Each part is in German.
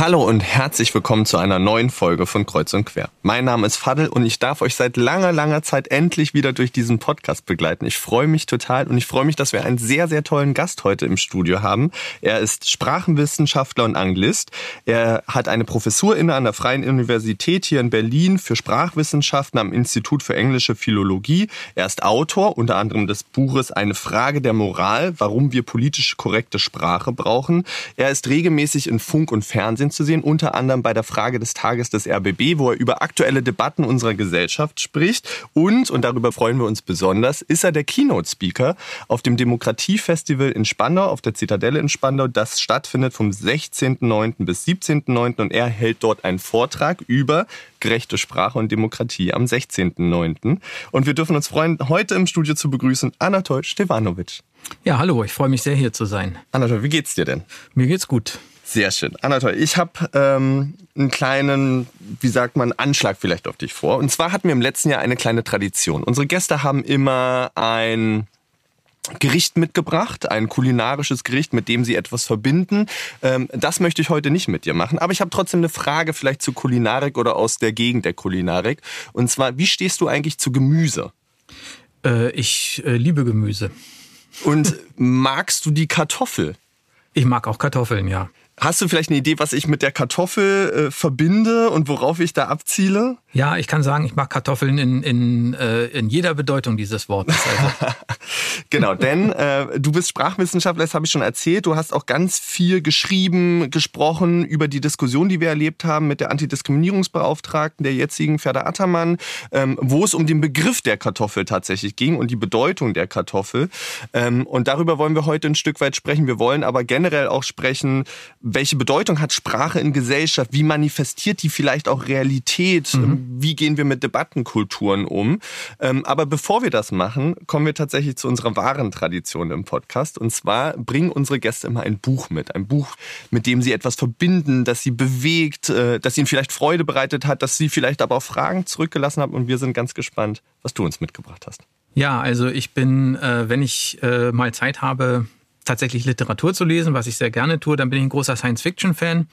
Hallo und herzlich willkommen zu einer neuen Folge von Kreuz und Quer. Mein Name ist Fadel und ich darf euch seit langer, langer Zeit endlich wieder durch diesen Podcast begleiten. Ich freue mich total und ich freue mich, dass wir einen sehr, sehr tollen Gast heute im Studio haben. Er ist Sprachenwissenschaftler und Anglist. Er hat eine Professur inne an der Freien Universität hier in Berlin für Sprachwissenschaften am Institut für englische Philologie. Er ist Autor unter anderem des Buches Eine Frage der Moral, warum wir politisch korrekte Sprache brauchen. Er ist regelmäßig in Funk und Fernsehen zu sehen, unter anderem bei der Frage des Tages des RBB, wo er über aktuelle Debatten unserer Gesellschaft spricht. Und, und darüber freuen wir uns besonders, ist er der Keynote-Speaker auf dem Demokratiefestival in Spandau, auf der Zitadelle in Spandau. Das stattfindet vom 16.09. bis 17.09. und er hält dort einen Vortrag über gerechte Sprache und Demokratie am 16.09. Und wir dürfen uns freuen, heute im Studio zu begrüßen Anatol Stevanovic. Ja, hallo, ich freue mich sehr hier zu sein. Anatol, wie geht's dir denn? Mir geht's gut. Sehr schön. Anatol, ich habe ähm, einen kleinen, wie sagt man, Anschlag vielleicht auf dich vor. Und zwar hatten wir im letzten Jahr eine kleine Tradition. Unsere Gäste haben immer ein Gericht mitgebracht, ein kulinarisches Gericht, mit dem sie etwas verbinden. Ähm, das möchte ich heute nicht mit dir machen, aber ich habe trotzdem eine Frage vielleicht zu Kulinarik oder aus der Gegend der Kulinarik. Und zwar, wie stehst du eigentlich zu Gemüse? Äh, ich äh, liebe Gemüse. Und magst du die Kartoffel? Ich mag auch Kartoffeln, ja. Hast du vielleicht eine Idee, was ich mit der Kartoffel äh, verbinde und worauf ich da abziele? Ja, ich kann sagen, ich mag Kartoffeln in, in, äh, in jeder Bedeutung dieses Wortes. Also. genau, denn äh, du bist Sprachwissenschaftler, das habe ich schon erzählt. Du hast auch ganz viel geschrieben, gesprochen über die Diskussion, die wir erlebt haben mit der Antidiskriminierungsbeauftragten, der jetzigen Ferda Attermann, ähm, wo es um den Begriff der Kartoffel tatsächlich ging und die Bedeutung der Kartoffel. Ähm, und darüber wollen wir heute ein Stück weit sprechen. Wir wollen aber generell auch sprechen, welche Bedeutung hat Sprache in Gesellschaft? Wie manifestiert die vielleicht auch Realität? Mhm wie gehen wir mit Debattenkulturen um. Ähm, aber bevor wir das machen, kommen wir tatsächlich zu unserer wahren Tradition im Podcast. Und zwar bringen unsere Gäste immer ein Buch mit. Ein Buch, mit dem sie etwas verbinden, das sie bewegt, äh, das ihnen vielleicht Freude bereitet hat, das sie vielleicht aber auch Fragen zurückgelassen haben. Und wir sind ganz gespannt, was du uns mitgebracht hast. Ja, also ich bin, äh, wenn ich äh, mal Zeit habe, tatsächlich Literatur zu lesen, was ich sehr gerne tue, dann bin ich ein großer Science-Fiction-Fan.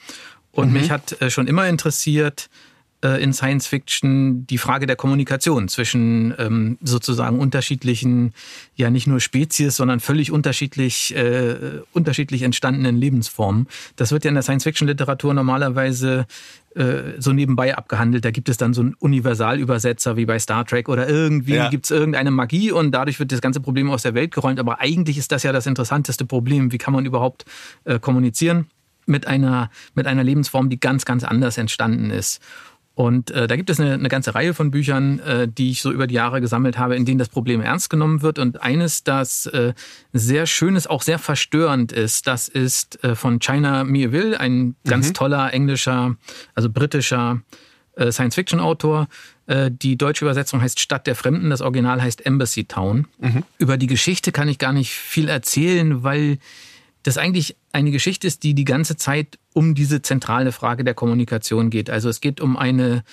Und mhm. mich hat schon immer interessiert, äh, in Science Fiction die Frage der Kommunikation zwischen ähm, sozusagen unterschiedlichen, ja nicht nur Spezies, sondern völlig unterschiedlich, äh, unterschiedlich entstandenen Lebensformen. Das wird ja in der Science Fiction Literatur normalerweise äh, so nebenbei abgehandelt. Da gibt es dann so einen Universalübersetzer wie bei Star Trek oder irgendwie ja. gibt es irgendeine Magie und dadurch wird das ganze Problem aus der Welt geräumt. Aber eigentlich ist das ja das interessanteste Problem. Wie kann man überhaupt äh, kommunizieren? Mit einer, mit einer Lebensform, die ganz, ganz anders entstanden ist. Und äh, da gibt es eine, eine ganze Reihe von Büchern, äh, die ich so über die Jahre gesammelt habe, in denen das Problem ernst genommen wird. Und eines, das äh, sehr schön ist, auch sehr verstörend ist, das ist äh, von China Mieville, ein ganz mhm. toller englischer, also britischer äh, Science-Fiction-Autor. Äh, die deutsche Übersetzung heißt Stadt der Fremden, das Original heißt Embassy Town. Mhm. Über die Geschichte kann ich gar nicht viel erzählen, weil das eigentlich eine Geschichte ist, die die ganze Zeit um diese zentrale Frage der Kommunikation geht. Also es geht um eine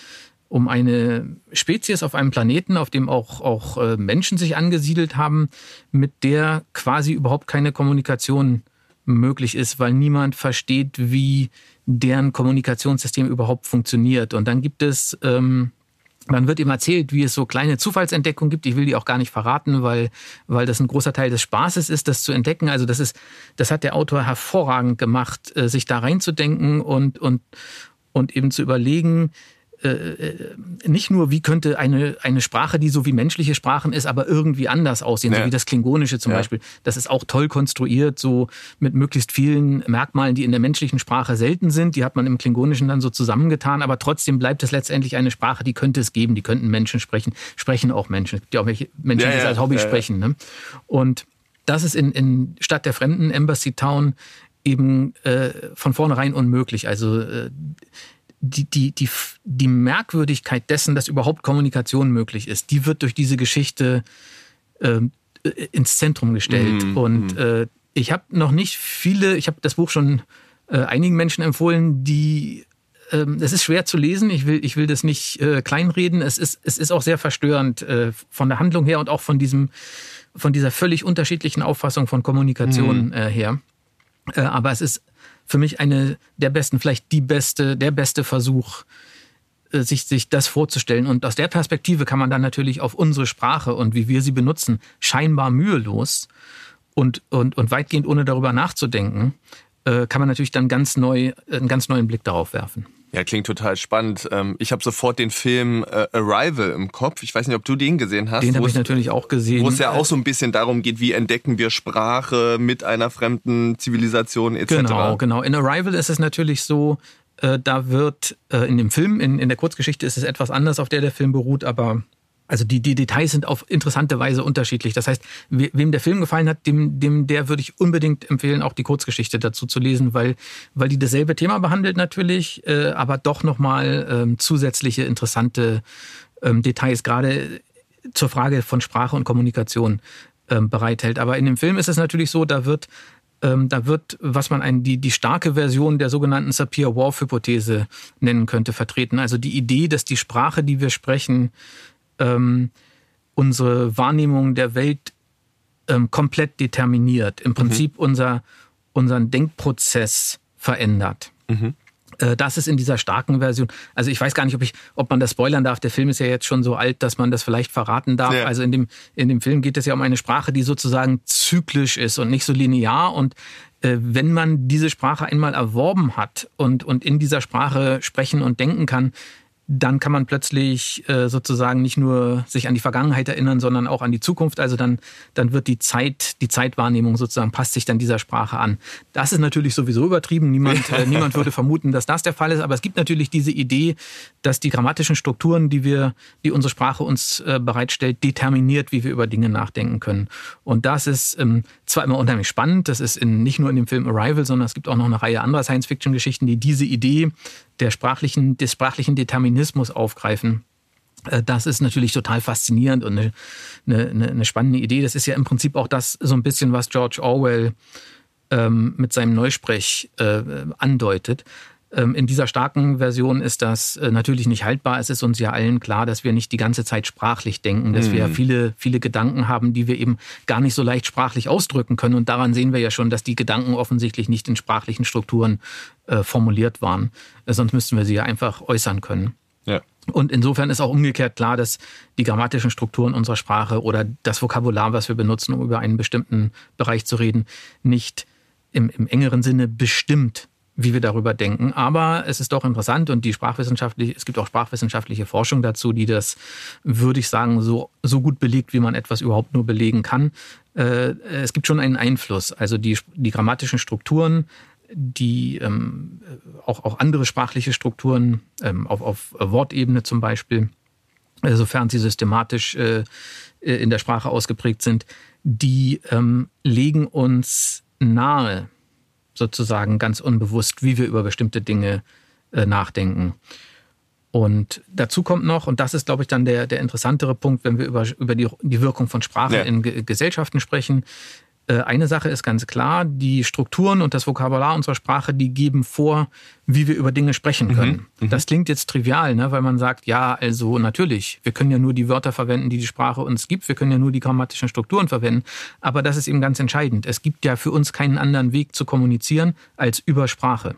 um eine Spezies auf einem Planeten, auf dem auch, auch äh, Menschen sich angesiedelt haben, mit der quasi überhaupt keine Kommunikation möglich ist, weil niemand versteht, wie deren Kommunikationssystem überhaupt funktioniert. Und dann gibt es ähm, dann wird ihm erzählt, wie es so kleine Zufallsentdeckungen gibt. Ich will die auch gar nicht verraten, weil, weil das ein großer Teil des Spaßes ist, das zu entdecken. Also das ist, das hat der Autor hervorragend gemacht, äh, sich da reinzudenken und, und, und eben zu überlegen, nicht nur, wie könnte eine, eine Sprache, die so wie menschliche Sprachen ist, aber irgendwie anders aussehen, ja. so wie das Klingonische zum ja. Beispiel. Das ist auch toll konstruiert, so mit möglichst vielen Merkmalen, die in der menschlichen Sprache selten sind. Die hat man im Klingonischen dann so zusammengetan, aber trotzdem bleibt es letztendlich eine Sprache, die könnte es geben, die könnten Menschen sprechen, sprechen auch Menschen. Es gibt ja auch welche Menschen, ja, die als Hobby sprechen. Ne? Und das ist in, in Stadt der Fremden, Embassy Town, eben äh, von vornherein unmöglich. Also äh, die, die, die, die Merkwürdigkeit dessen, dass überhaupt Kommunikation möglich ist, die wird durch diese Geschichte äh, ins Zentrum gestellt. Mm, Und mm. Äh, ich habe noch nicht viele, ich habe das Buch schon äh, einigen Menschen empfohlen, die ähm, es ist schwer zu lesen. Ich will, ich will das nicht äh, kleinreden. Es ist, es ist auch sehr verstörend äh, von der Handlung her und auch von diesem, von dieser völlig unterschiedlichen Auffassung von Kommunikation mhm. äh, her. Äh, aber es ist für mich eine der besten, vielleicht die beste, der beste Versuch, äh, sich, sich das vorzustellen. Und aus der Perspektive kann man dann natürlich auf unsere Sprache und wie wir sie benutzen, scheinbar mühelos und, und, und weitgehend ohne darüber nachzudenken, äh, kann man natürlich dann ganz neu, einen ganz neuen Blick darauf werfen. Ja, klingt total spannend. Ähm, ich habe sofort den Film äh, Arrival im Kopf. Ich weiß nicht, ob du den gesehen hast. Den habe ich natürlich auch gesehen. Wo es ja auch so ein bisschen darum geht, wie entdecken wir Sprache mit einer fremden Zivilisation etc. Genau, genau. In Arrival ist es natürlich so, äh, da wird äh, in dem Film, in, in der Kurzgeschichte ist es etwas anders, auf der der Film beruht, aber also die, die Details sind auf interessante Weise unterschiedlich. Das heißt, wem der Film gefallen hat, dem, dem der würde ich unbedingt empfehlen, auch die Kurzgeschichte dazu zu lesen, weil, weil die dasselbe Thema behandelt natürlich, äh, aber doch nochmal ähm, zusätzliche interessante ähm, Details, gerade zur Frage von Sprache und Kommunikation ähm, bereithält. Aber in dem Film ist es natürlich so, da wird ähm, da wird, was man ein, die, die starke Version der sogenannten Sapir-Whorf-Hypothese nennen könnte, vertreten. Also die Idee, dass die Sprache, die wir sprechen, ähm, unsere Wahrnehmung der Welt ähm, komplett determiniert. Im Prinzip mhm. unser, unseren Denkprozess verändert. Mhm. Äh, das ist in dieser starken Version. Also ich weiß gar nicht, ob ich, ob man das spoilern darf. Der Film ist ja jetzt schon so alt, dass man das vielleicht verraten darf. Ja. Also in dem, in dem Film geht es ja um eine Sprache, die sozusagen zyklisch ist und nicht so linear. Und äh, wenn man diese Sprache einmal erworben hat und, und in dieser Sprache sprechen und denken kann, dann kann man plötzlich äh, sozusagen nicht nur sich an die Vergangenheit erinnern, sondern auch an die Zukunft. Also dann, dann wird die Zeit, die Zeitwahrnehmung sozusagen passt sich dann dieser Sprache an. Das ist natürlich sowieso übertrieben. Niemand, äh, niemand würde vermuten, dass das der Fall ist. Aber es gibt natürlich diese Idee, dass die grammatischen Strukturen, die wir, die unsere Sprache uns äh, bereitstellt, determiniert, wie wir über Dinge nachdenken können. Und das ist ähm, zwar immer unheimlich spannend. Das ist in, nicht nur in dem Film Arrival, sondern es gibt auch noch eine Reihe anderer Science-Fiction-Geschichten, die diese Idee der sprachlichen, des sprachlichen Determinismus aufgreifen. Äh, das ist natürlich total faszinierend und eine, eine, eine, spannende Idee. Das ist ja im Prinzip auch das so ein bisschen, was George Orwell ähm, mit seinem Neusprech äh, andeutet. Ähm, in dieser starken Version ist das äh, natürlich nicht haltbar. Es ist uns ja allen klar, dass wir nicht die ganze Zeit sprachlich denken, dass mhm. wir viele, viele Gedanken haben, die wir eben gar nicht so leicht sprachlich ausdrücken können. Und daran sehen wir ja schon, dass die Gedanken offensichtlich nicht in sprachlichen Strukturen äh, formuliert waren. Äh, sonst müssten wir sie ja einfach äußern können. Ja. Und insofern ist auch umgekehrt klar, dass die grammatischen Strukturen unserer Sprache oder das Vokabular, was wir benutzen, um über einen bestimmten Bereich zu reden, nicht im, im engeren Sinne bestimmt wie wir darüber denken. Aber es ist doch interessant und die sprachwissenschaftliche, es gibt auch sprachwissenschaftliche Forschung dazu, die das, würde ich sagen, so, so gut belegt, wie man etwas überhaupt nur belegen kann. Äh, es gibt schon einen Einfluss. Also die, die grammatischen Strukturen, die ähm, auch, auch andere sprachliche Strukturen ähm, auf, auf Wortebene zum Beispiel, äh, sofern sie systematisch äh, in der Sprache ausgeprägt sind, die ähm, legen uns nahe, sozusagen ganz unbewusst, wie wir über bestimmte Dinge äh, nachdenken. Und dazu kommt noch, und das ist, glaube ich, dann der, der interessantere Punkt, wenn wir über, über die, die Wirkung von Sprache ja. in Ge Gesellschaften sprechen, äh, eine Sache ist ganz klar, die Strukturen und das Vokabular unserer Sprache, die geben vor, wie wir über Dinge sprechen mhm, können. Mhm, das klingt jetzt trivial, ne? weil man sagt, ja, also natürlich, wir können ja nur die Wörter verwenden, die die Sprache uns gibt, wir können ja nur die grammatischen Strukturen verwenden, aber das ist eben ganz entscheidend. Es gibt ja für uns keinen anderen Weg zu kommunizieren als über Sprache.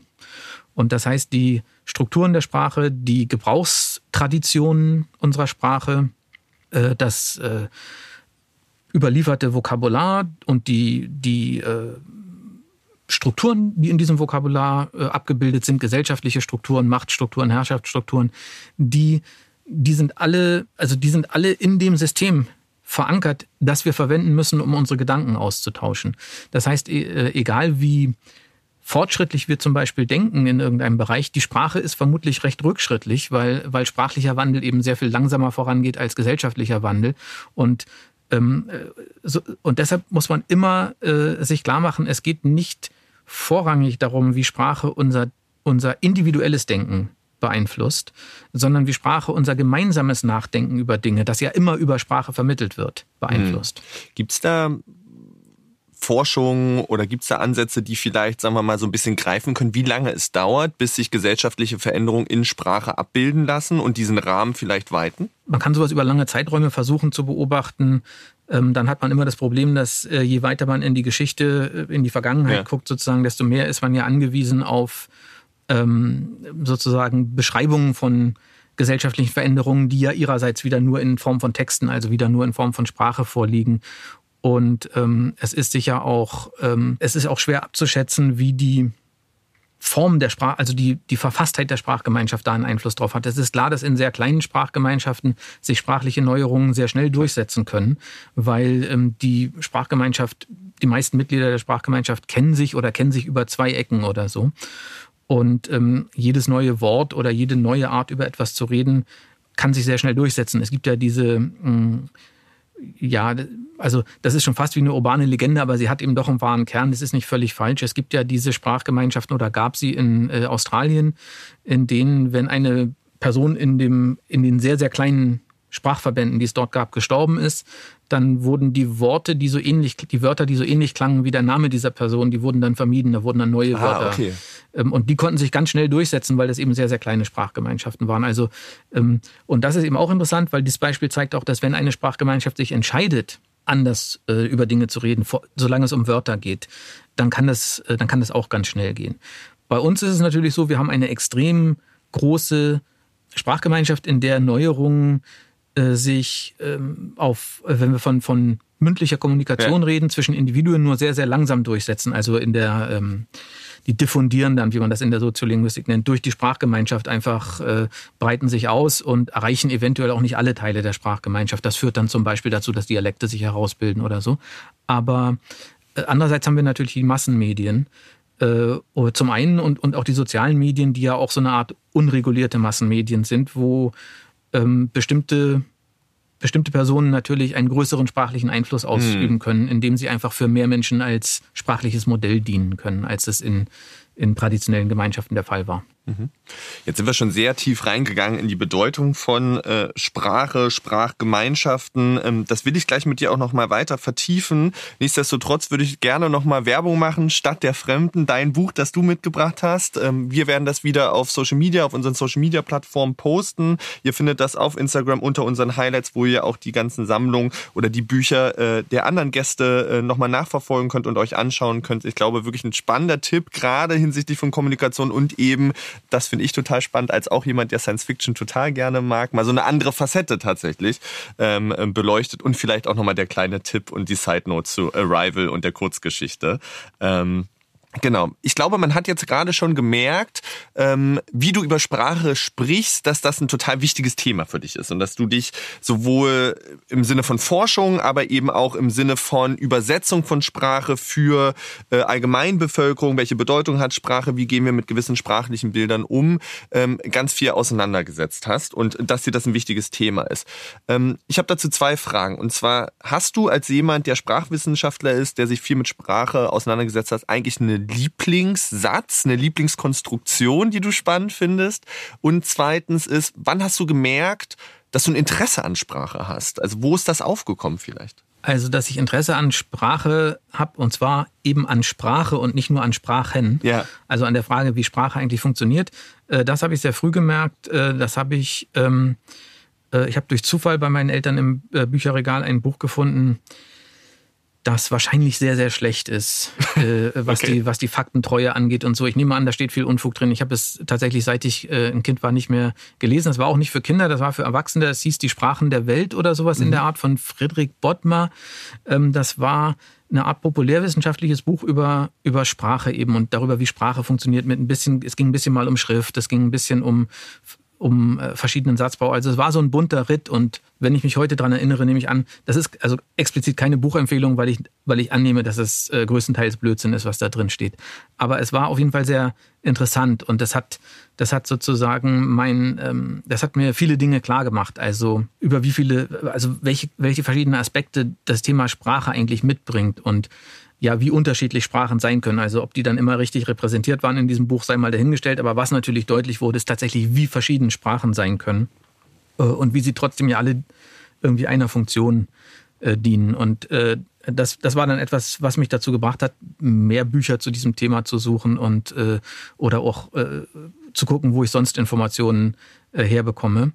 Und das heißt, die Strukturen der Sprache, die Gebrauchstraditionen unserer Sprache, äh, das äh, überlieferte Vokabular und die, die äh, Strukturen, die in diesem Vokabular äh, abgebildet sind, gesellschaftliche Strukturen, Machtstrukturen, Herrschaftsstrukturen, die, die sind alle, also die sind alle in dem System verankert, das wir verwenden müssen, um unsere Gedanken auszutauschen. Das heißt, e, äh, egal wie fortschrittlich wir zum Beispiel denken in irgendeinem Bereich, die Sprache ist vermutlich recht rückschrittlich, weil, weil sprachlicher Wandel eben sehr viel langsamer vorangeht als gesellschaftlicher Wandel. Und und deshalb muss man immer äh, sich klar machen, es geht nicht vorrangig darum, wie Sprache unser, unser individuelles Denken beeinflusst, sondern wie Sprache unser gemeinsames Nachdenken über Dinge, das ja immer über Sprache vermittelt wird, beeinflusst. Hm. Gibt es da Forschung oder gibt es da Ansätze, die vielleicht, sagen wir mal, so ein bisschen greifen können, wie lange es dauert, bis sich gesellschaftliche Veränderungen in Sprache abbilden lassen und diesen Rahmen vielleicht weiten? Man kann sowas über lange Zeiträume versuchen zu beobachten. Ähm, dann hat man immer das Problem, dass äh, je weiter man in die Geschichte, äh, in die Vergangenheit ja. guckt, sozusagen, desto mehr ist man ja angewiesen auf ähm, sozusagen Beschreibungen von gesellschaftlichen Veränderungen, die ja ihrerseits wieder nur in Form von Texten, also wieder nur in Form von Sprache vorliegen. Und ähm, es ist sicher auch, ähm, es ist auch schwer abzuschätzen, wie die Form der Sprache, also die, die Verfasstheit der Sprachgemeinschaft da einen Einfluss drauf hat. Es ist klar, dass in sehr kleinen Sprachgemeinschaften sich sprachliche Neuerungen sehr schnell durchsetzen können, weil ähm, die Sprachgemeinschaft, die meisten Mitglieder der Sprachgemeinschaft kennen sich oder kennen sich über zwei Ecken oder so. Und ähm, jedes neue Wort oder jede neue Art, über etwas zu reden, kann sich sehr schnell durchsetzen. Es gibt ja diese, mh, hm, ja, also das ist schon fast wie eine urbane Legende, aber sie hat eben doch einen wahren Kern. Das ist nicht völlig falsch. Es gibt ja diese Sprachgemeinschaften oder gab sie in äh, Australien, in denen, wenn eine Person in dem in den sehr sehr kleinen Sprachverbänden, die es dort gab, gestorben ist, dann wurden die Worte, die so ähnlich, die Wörter, die so ähnlich klangen wie der Name dieser Person, die wurden dann vermieden, da wurden dann neue ah, Wörter. Okay. Ähm, und die konnten sich ganz schnell durchsetzen, weil das eben sehr, sehr kleine Sprachgemeinschaften waren. Also, ähm, und das ist eben auch interessant, weil dieses Beispiel zeigt auch, dass wenn eine Sprachgemeinschaft sich entscheidet, anders äh, über Dinge zu reden, solange es um Wörter geht, dann kann das, äh, dann kann das auch ganz schnell gehen. Bei uns ist es natürlich so, wir haben eine extrem große Sprachgemeinschaft, in der Neuerungen äh, sich ähm, auf, äh, wenn wir von, von mündlicher Kommunikation ja. reden, zwischen Individuen nur sehr, sehr langsam durchsetzen. Also in der, ähm, die diffundieren dann, wie man das in der Soziolinguistik nennt, durch die Sprachgemeinschaft einfach äh, breiten sich aus und erreichen eventuell auch nicht alle Teile der Sprachgemeinschaft. Das führt dann zum Beispiel dazu, dass Dialekte sich herausbilden oder so. Aber äh, andererseits haben wir natürlich die Massenmedien, äh, zum einen und, und auch die sozialen Medien, die ja auch so eine Art unregulierte Massenmedien sind, wo ähm, bestimmte, bestimmte Personen natürlich einen größeren sprachlichen Einfluss ausüben hm. können, indem sie einfach für mehr Menschen als sprachliches Modell dienen können, als es in, in traditionellen Gemeinschaften der Fall war. Jetzt sind wir schon sehr tief reingegangen in die Bedeutung von äh, Sprache, Sprachgemeinschaften. Ähm, das will ich gleich mit dir auch noch mal weiter vertiefen. Nichtsdestotrotz würde ich gerne noch mal Werbung machen. Stadt der Fremden, dein Buch, das du mitgebracht hast. Ähm, wir werden das wieder auf Social Media, auf unseren Social Media Plattformen posten. Ihr findet das auf Instagram unter unseren Highlights, wo ihr auch die ganzen Sammlungen oder die Bücher äh, der anderen Gäste äh, noch mal nachverfolgen könnt und euch anschauen könnt. Ich glaube, wirklich ein spannender Tipp, gerade hinsichtlich von Kommunikation und eben das finde ich total spannend, als auch jemand, der Science Fiction total gerne mag, mal so eine andere Facette tatsächlich ähm, beleuchtet und vielleicht auch nochmal der kleine Tipp und die Side Note zu Arrival und der Kurzgeschichte. Ähm, Genau. Ich glaube, man hat jetzt gerade schon gemerkt, ähm, wie du über Sprache sprichst, dass das ein total wichtiges Thema für dich ist und dass du dich sowohl im Sinne von Forschung, aber eben auch im Sinne von Übersetzung von Sprache für äh, Allgemeinbevölkerung, welche Bedeutung hat Sprache, wie gehen wir mit gewissen sprachlichen Bildern um, ähm, ganz viel auseinandergesetzt hast und dass dir das ein wichtiges Thema ist. Ähm, ich habe dazu zwei Fragen. Und zwar, hast du als jemand, der Sprachwissenschaftler ist, der sich viel mit Sprache auseinandergesetzt hat, eigentlich eine Lieblingssatz, eine Lieblingskonstruktion, die du spannend findest? Und zweitens ist, wann hast du gemerkt, dass du ein Interesse an Sprache hast? Also wo ist das aufgekommen vielleicht? Also, dass ich Interesse an Sprache habe und zwar eben an Sprache und nicht nur an Sprachen. Ja. Also an der Frage, wie Sprache eigentlich funktioniert. Äh, das habe ich sehr früh gemerkt. Äh, das habe ich, ähm, äh, ich habe durch Zufall bei meinen Eltern im Bücherregal ein Buch gefunden, das wahrscheinlich sehr, sehr schlecht ist, äh, was, okay. die, was die Faktentreue angeht und so. Ich nehme an, da steht viel Unfug drin. Ich habe es tatsächlich, seit ich äh, ein Kind war, nicht mehr gelesen. Das war auch nicht für Kinder, das war für Erwachsene. Das hieß Die Sprachen der Welt oder sowas mhm. in der Art von Friedrich Bottmer. Ähm, das war eine Art populärwissenschaftliches Buch über, über Sprache eben und darüber, wie Sprache funktioniert mit ein bisschen, es ging ein bisschen mal um Schrift, es ging ein bisschen um um äh, verschiedenen Satzbau. Also es war so ein bunter Ritt und wenn ich mich heute dran erinnere, nehme ich an, das ist also explizit keine Buchempfehlung, weil ich, weil ich annehme, dass es äh, größtenteils Blödsinn ist, was da drin steht. Aber es war auf jeden Fall sehr interessant und das hat, das hat sozusagen mein, ähm, das hat mir viele Dinge klar gemacht. Also über wie viele, also welche, welche verschiedenen Aspekte das Thema Sprache eigentlich mitbringt und ja, wie unterschiedlich Sprachen sein können. Also ob die dann immer richtig repräsentiert waren in diesem Buch, sei mal dahingestellt. Aber was natürlich deutlich wurde, ist tatsächlich, wie verschieden Sprachen sein können äh, und wie sie trotzdem ja alle irgendwie einer Funktion äh, dienen. Und äh, das, das war dann etwas, was mich dazu gebracht hat, mehr Bücher zu diesem Thema zu suchen und äh, oder auch äh, zu gucken, wo ich sonst Informationen äh, herbekomme.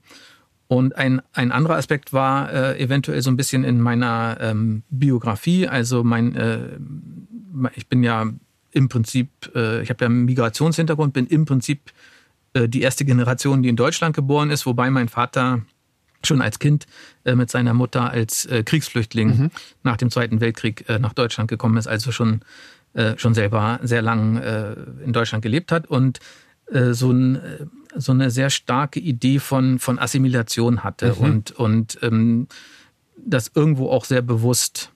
Und ein, ein anderer Aspekt war äh, eventuell so ein bisschen in meiner ähm, Biografie. Also mein, äh, ich bin ja im Prinzip, äh, ich habe ja einen Migrationshintergrund, bin im Prinzip äh, die erste Generation, die in Deutschland geboren ist, wobei mein Vater schon als Kind äh, mit seiner Mutter als äh, Kriegsflüchtling mhm. nach dem Zweiten Weltkrieg nach Deutschland gekommen ist, also schon, schon selber sehr lang in Deutschland gelebt hat und so ein so eine sehr starke Idee von, von Assimilation hatte mhm. und, und ähm, das irgendwo auch sehr bewusst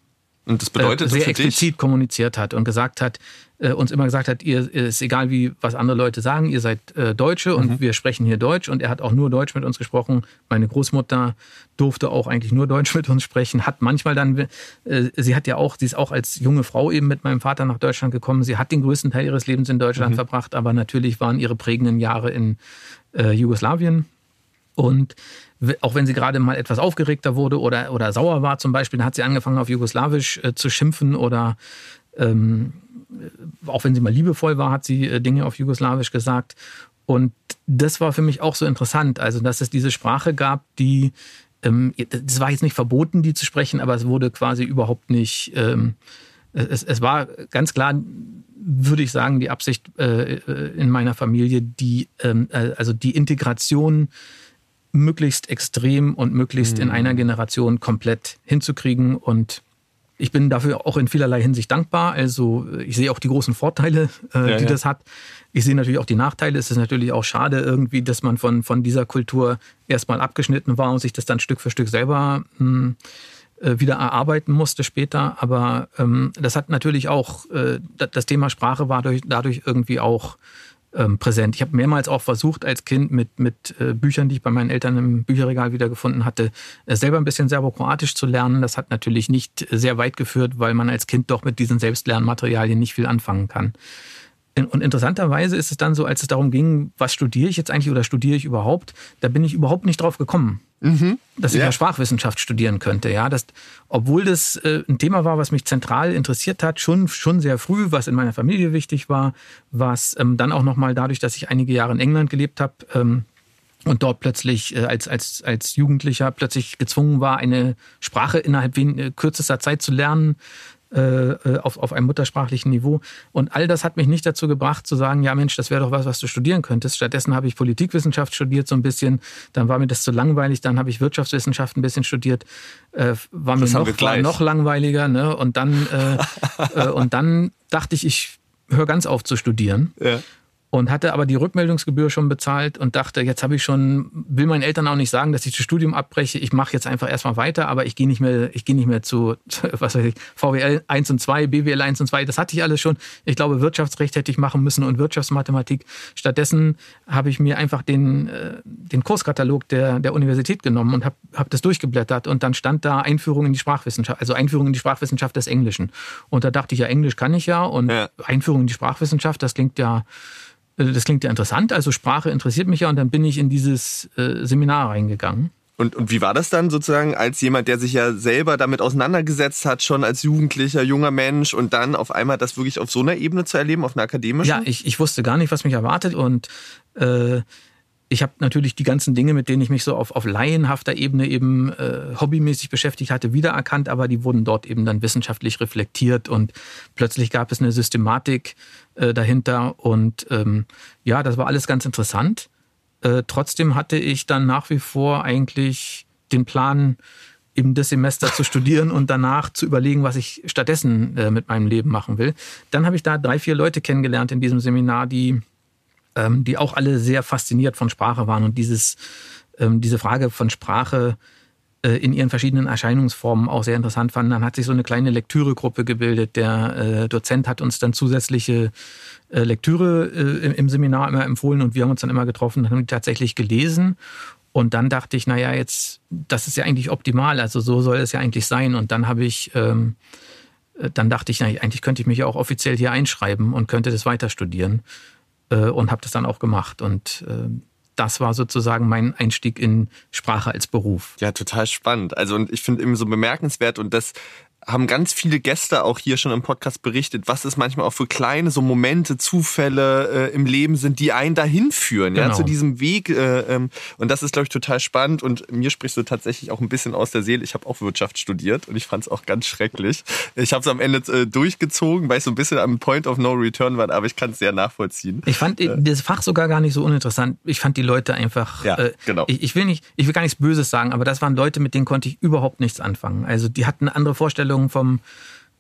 und das bedeutet äh, sehr explizit dich? kommuniziert hat und gesagt hat, äh, uns immer gesagt hat, ihr ist egal wie was andere Leute sagen, ihr seid äh, Deutsche und mhm. wir sprechen hier Deutsch und er hat auch nur Deutsch mit uns gesprochen. Meine Großmutter durfte auch eigentlich nur Deutsch mit uns sprechen, hat manchmal dann, äh, sie hat ja auch, sie ist auch als junge Frau eben mit meinem Vater nach Deutschland gekommen. Sie hat den größten Teil ihres Lebens in Deutschland mhm. verbracht, aber natürlich waren ihre prägenden Jahre in äh, Jugoslawien und auch wenn sie gerade mal etwas aufgeregter wurde oder, oder sauer war zum Beispiel, dann hat sie angefangen auf Jugoslawisch äh, zu schimpfen oder ähm, auch wenn sie mal liebevoll war, hat sie äh, Dinge auf Jugoslawisch gesagt. Und das war für mich auch so interessant, also dass es diese Sprache gab, die, ähm, das war jetzt nicht verboten, die zu sprechen, aber es wurde quasi überhaupt nicht, ähm, es, es war ganz klar, würde ich sagen, die Absicht äh, äh in meiner Familie, die, ähm, äh, also die Integration möglichst extrem und möglichst mhm. in einer Generation komplett hinzukriegen und ich bin dafür auch in vielerlei Hinsicht dankbar. Also ich sehe auch die großen Vorteile, äh, ja, die ja. das hat. Ich sehe natürlich auch die Nachteile. Es ist natürlich auch schade irgendwie, dass man von, von dieser Kultur erstmal abgeschnitten war und sich das dann Stück für Stück selber mh, hm, äh, wieder erarbeiten musste später. Aber ähm, das hat natürlich auch, äh, das Thema Sprache war durch, dadurch irgendwie auch ähm, präsent. Ich habe mehrmals auch versucht, als Kind mit, mit äh, Büchern, die ich bei meinen Eltern im Bücherregal wiedergefunden hatte, äh, selber ein bisschen Serbokroatisch zu lernen. Das hat natürlich nicht sehr weit geführt, weil man als Kind doch mit diesen Selbstlernmaterialien nicht viel anfangen kann. Und interessanterweise ist es dann so, als es darum ging, was studiere ich jetzt eigentlich oder studiere ich überhaupt, da bin ich überhaupt nicht drauf gekommen, mhm. dass ich ja. ja Sprachwissenschaft studieren könnte. Ja, das, obwohl das äh, ein Thema war, was mich zentral interessiert hat, schon schon sehr früh, was in meiner Familie wichtig war, was ähm, dann auch noch mal dadurch, dass ich einige Jahre in England gelebt habe. Ähm, und dort plötzlich äh, als, als, als Jugendlicher plötzlich gezwungen war, eine Sprache innerhalb äh, kürzester Zeit zu lernen, auf, auf einem muttersprachlichen Niveau. Und all das hat mich nicht dazu gebracht, zu sagen, ja Mensch, das wäre doch was, was du studieren könntest. Stattdessen habe ich Politikwissenschaft studiert so ein bisschen. Dann war mir das zu langweilig. Dann habe ich Wirtschaftswissenschaft ein bisschen studiert. Äh, war mir noch, war noch langweiliger. Ne? Und, dann, äh, äh, und dann dachte ich, ich höre ganz auf zu studieren. Ja und hatte aber die Rückmeldungsgebühr schon bezahlt und dachte, jetzt habe ich schon, will meinen Eltern auch nicht sagen, dass ich das Studium abbreche. Ich mache jetzt einfach erstmal weiter, aber ich gehe nicht mehr, ich gehe nicht mehr zu, was weiß ich, VWL 1 und 2, BWL 1 und 2. Das hatte ich alles schon. Ich glaube, Wirtschaftsrecht hätte ich machen müssen und Wirtschaftsmathematik. Stattdessen habe ich mir einfach den, äh, den Kurskatalog der, der Universität genommen und habe hab das durchgeblättert und dann stand da Einführung in die Sprachwissenschaft, also Einführung in die Sprachwissenschaft des Englischen. Und da dachte ich ja, Englisch kann ich ja und ja. Einführung in die Sprachwissenschaft, das klingt ja das klingt ja interessant, also Sprache interessiert mich ja und dann bin ich in dieses äh, Seminar reingegangen. Und, und wie war das dann sozusagen als jemand, der sich ja selber damit auseinandergesetzt hat, schon als jugendlicher, junger Mensch und dann auf einmal das wirklich auf so einer Ebene zu erleben, auf einer akademischen? Ja, ich, ich wusste gar nicht, was mich erwartet und äh, ich habe natürlich die ganzen Dinge, mit denen ich mich so auf, auf laienhafter Ebene eben äh, hobbymäßig beschäftigt hatte, wiedererkannt, aber die wurden dort eben dann wissenschaftlich reflektiert und plötzlich gab es eine Systematik äh, dahinter und ähm, ja, das war alles ganz interessant. Äh, trotzdem hatte ich dann nach wie vor eigentlich den Plan, eben das Semester zu studieren und danach zu überlegen, was ich stattdessen äh, mit meinem Leben machen will. Dann habe ich da drei, vier Leute kennengelernt in diesem Seminar, die ähm, die auch alle sehr fasziniert von Sprache waren und dieses, ähm, diese Frage von Sprache äh, in ihren verschiedenen Erscheinungsformen auch sehr interessant fanden. Dann hat sich so eine kleine Lektüregruppe gebildet. Der äh, Dozent hat uns dann zusätzliche äh, Lektüre äh, im Seminar immer empfohlen und wir haben uns dann immer getroffen und haben die tatsächlich gelesen. Und dann dachte ich, naja, jetzt, das ist ja eigentlich optimal, also so soll es ja eigentlich sein. Und dann habe ich, ähm, äh, dann dachte ich, na, eigentlich könnte ich mich ja auch offiziell hier einschreiben und könnte das weiter studieren äh, und habe das dann auch gemacht. Und äh, das war sozusagen mein Einstieg in Sprache als Beruf. Ja, total spannend. Also und ich finde eben so bemerkenswert und das haben ganz viele Gäste auch hier schon im Podcast berichtet, was es manchmal auch für kleine so Momente, Zufälle äh, im Leben sind, die einen dahin führen, genau. ja, zu diesem Weg. Äh, ähm, und das ist, glaube ich, total spannend. Und mir sprichst du tatsächlich auch ein bisschen aus der Seele. Ich habe auch Wirtschaft studiert und ich fand es auch ganz schrecklich. Ich habe es am Ende äh, durchgezogen, weil ich so ein bisschen am Point of No Return war, aber ich kann es sehr nachvollziehen. Ich fand äh, das Fach sogar gar nicht so uninteressant. Ich fand die Leute einfach. Ja, äh, genau. Ich, ich, will nicht, ich will gar nichts Böses sagen, aber das waren Leute, mit denen konnte ich überhaupt nichts anfangen. Also die hatten eine andere Vorstellung vom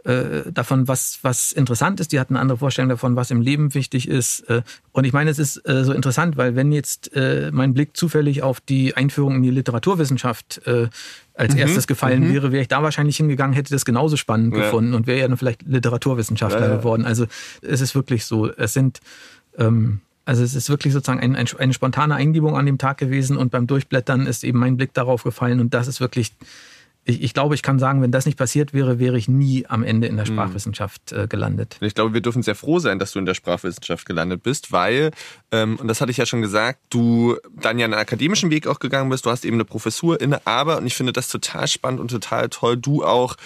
äh, davon, was, was interessant ist. Die hatten andere Vorstellung davon, was im Leben wichtig ist. Äh, und ich meine, es ist äh, so interessant, weil wenn jetzt äh, mein Blick zufällig auf die Einführung in die Literaturwissenschaft als mhm. erstes gefallen mhm. wäre, wäre ich da wahrscheinlich hingegangen, hätte das genauso spannend ja. gefunden und wäre ja dann vielleicht Literaturwissenschaftler ja, ja. geworden. Also es ist wirklich so, es sind ähm, also es ist wirklich sozusagen ein, ein, eine spontane Eingebung an dem Tag gewesen und beim Durchblättern ist eben mein Blick darauf gefallen und das ist wirklich ich, ich glaube, ich kann sagen, wenn das nicht passiert wäre, wäre ich nie am Ende in der hm. Sprachwissenschaft äh, gelandet. Ich glaube, wir dürfen sehr froh sein, dass du in der Sprachwissenschaft gelandet bist, weil, ähm, und das hatte ich ja schon gesagt, du dann ja einen akademischen Weg auch gegangen bist, du hast eben eine Professur inne, aber, und ich finde das total spannend und total toll, du auch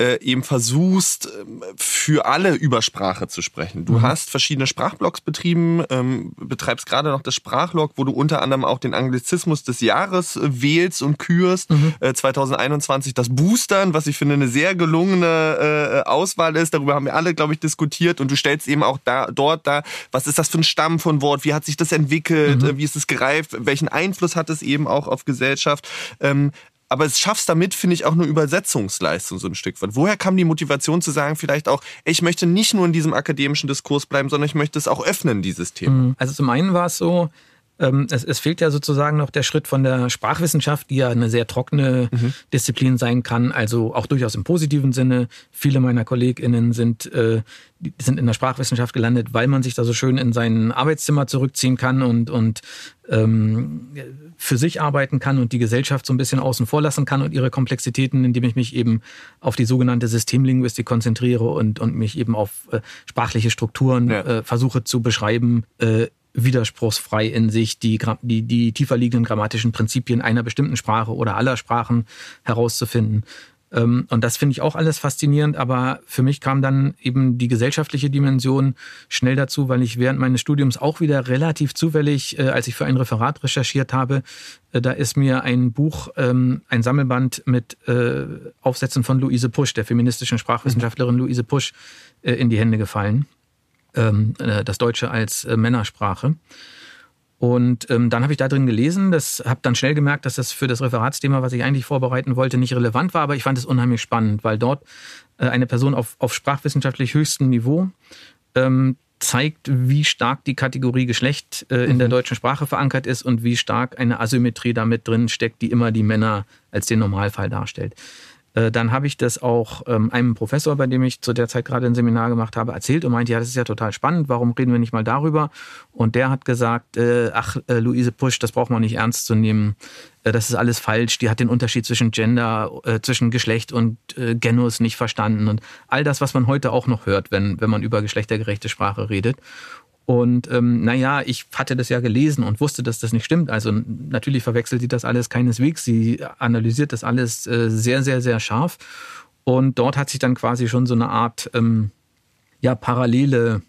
äh, eben versuchst, ähm, für alle über Sprache zu sprechen. Du mhm. hast verschiedene Sprachblogs betrieben, ähm, betreibst gerade noch das Sprachlog, wo du unter anderem auch den Anglizismus des Jahres äh, wählst und kürst. Mhm. Äh, 2021 das Boostern, was ich finde eine sehr gelungene äh, Auswahl ist. Darüber haben wir alle, glaube ich, diskutiert. Und du stellst eben auch da, dort da, was ist das für ein Stamm von Wort? Wie hat sich das entwickelt? Mhm. Äh, wie ist es gereift? Welchen Einfluss hat es eben auch auf Gesellschaft? Ähm, aber es schaffst damit, finde ich, auch eine Übersetzungsleistung so ein Stück weit. Woher kam die Motivation zu sagen, vielleicht auch, ich möchte nicht nur in diesem akademischen Diskurs bleiben, sondern ich möchte es auch öffnen, dieses Thema? Mhm. Also zum einen war es so, es, es, fehlt ja sozusagen noch der Schritt von der Sprachwissenschaft, die ja eine sehr trockene mhm. Disziplin sein kann, also auch durchaus im positiven Sinne. Viele meiner KollegInnen sind, äh, sind in der Sprachwissenschaft gelandet, weil man sich da so schön in sein Arbeitszimmer zurückziehen kann und, und ähm, für sich arbeiten kann und die Gesellschaft so ein bisschen außen vor lassen kann und ihre Komplexitäten, indem ich mich eben auf die sogenannte Systemlinguistik konzentriere und, und mich eben auf äh, sprachliche Strukturen ja. äh, versuche zu beschreiben, äh, widerspruchsfrei in sich die, die, die tiefer liegenden grammatischen Prinzipien einer bestimmten Sprache oder aller Sprachen herauszufinden. Ähm, und das finde ich auch alles faszinierend, aber für mich kam dann eben die gesellschaftliche Dimension schnell dazu, weil ich während meines Studiums auch wieder relativ zufällig, äh, als ich für ein Referat recherchiert habe, äh, da ist mir ein Buch, ähm, ein Sammelband mit äh, Aufsätzen von Luise Pusch, der feministischen Sprachwissenschaftlerin mhm. Luise Pusch, in die Hände gefallen ähm, äh, das Deutsche als äh, Männersprache. Und ähm, dann habe ich da drin gelesen, das habe dann schnell gemerkt, dass das für das Referatsthema, was ich eigentlich vorbereiten wollte, nicht relevant war, aber ich fand es unheimlich spannend, weil dort äh, eine Person auf, auf sprachwissenschaftlich höchstem Niveau ähm, zeigt, wie stark die Kategorie Geschlecht äh, in mhm. der deutschen Sprache verankert ist und wie stark eine Asymmetrie damit drin steckt, die immer die Männer als den Normalfall darstellt. Äh, dann habe ich das auch ähm, einem Professor, bei dem ich zu der Zeit gerade ein Seminar gemacht habe, erzählt und meinte, ja, das ist ja total spannend, warum reden wir nicht mal darüber? Und der hat gesagt, äh, ach, äh, Luise Pusch, das braucht man nicht ernst zu nehmen. Äh, das ist alles falsch. Die hat den Unterschied zwischen Gender, äh, zwischen Geschlecht und äh, Genus nicht verstanden. Und all das, was man heute auch noch hört, wenn, wenn man über geschlechtergerechte Sprache redet. Und ähm, naja, ich hatte das ja gelesen und wusste, dass das nicht stimmt. Also natürlich verwechselt sie das alles keineswegs. Sie analysiert das alles äh, sehr, sehr, sehr scharf. Und dort hat sich dann quasi schon so eine Art ähm, ja, parallele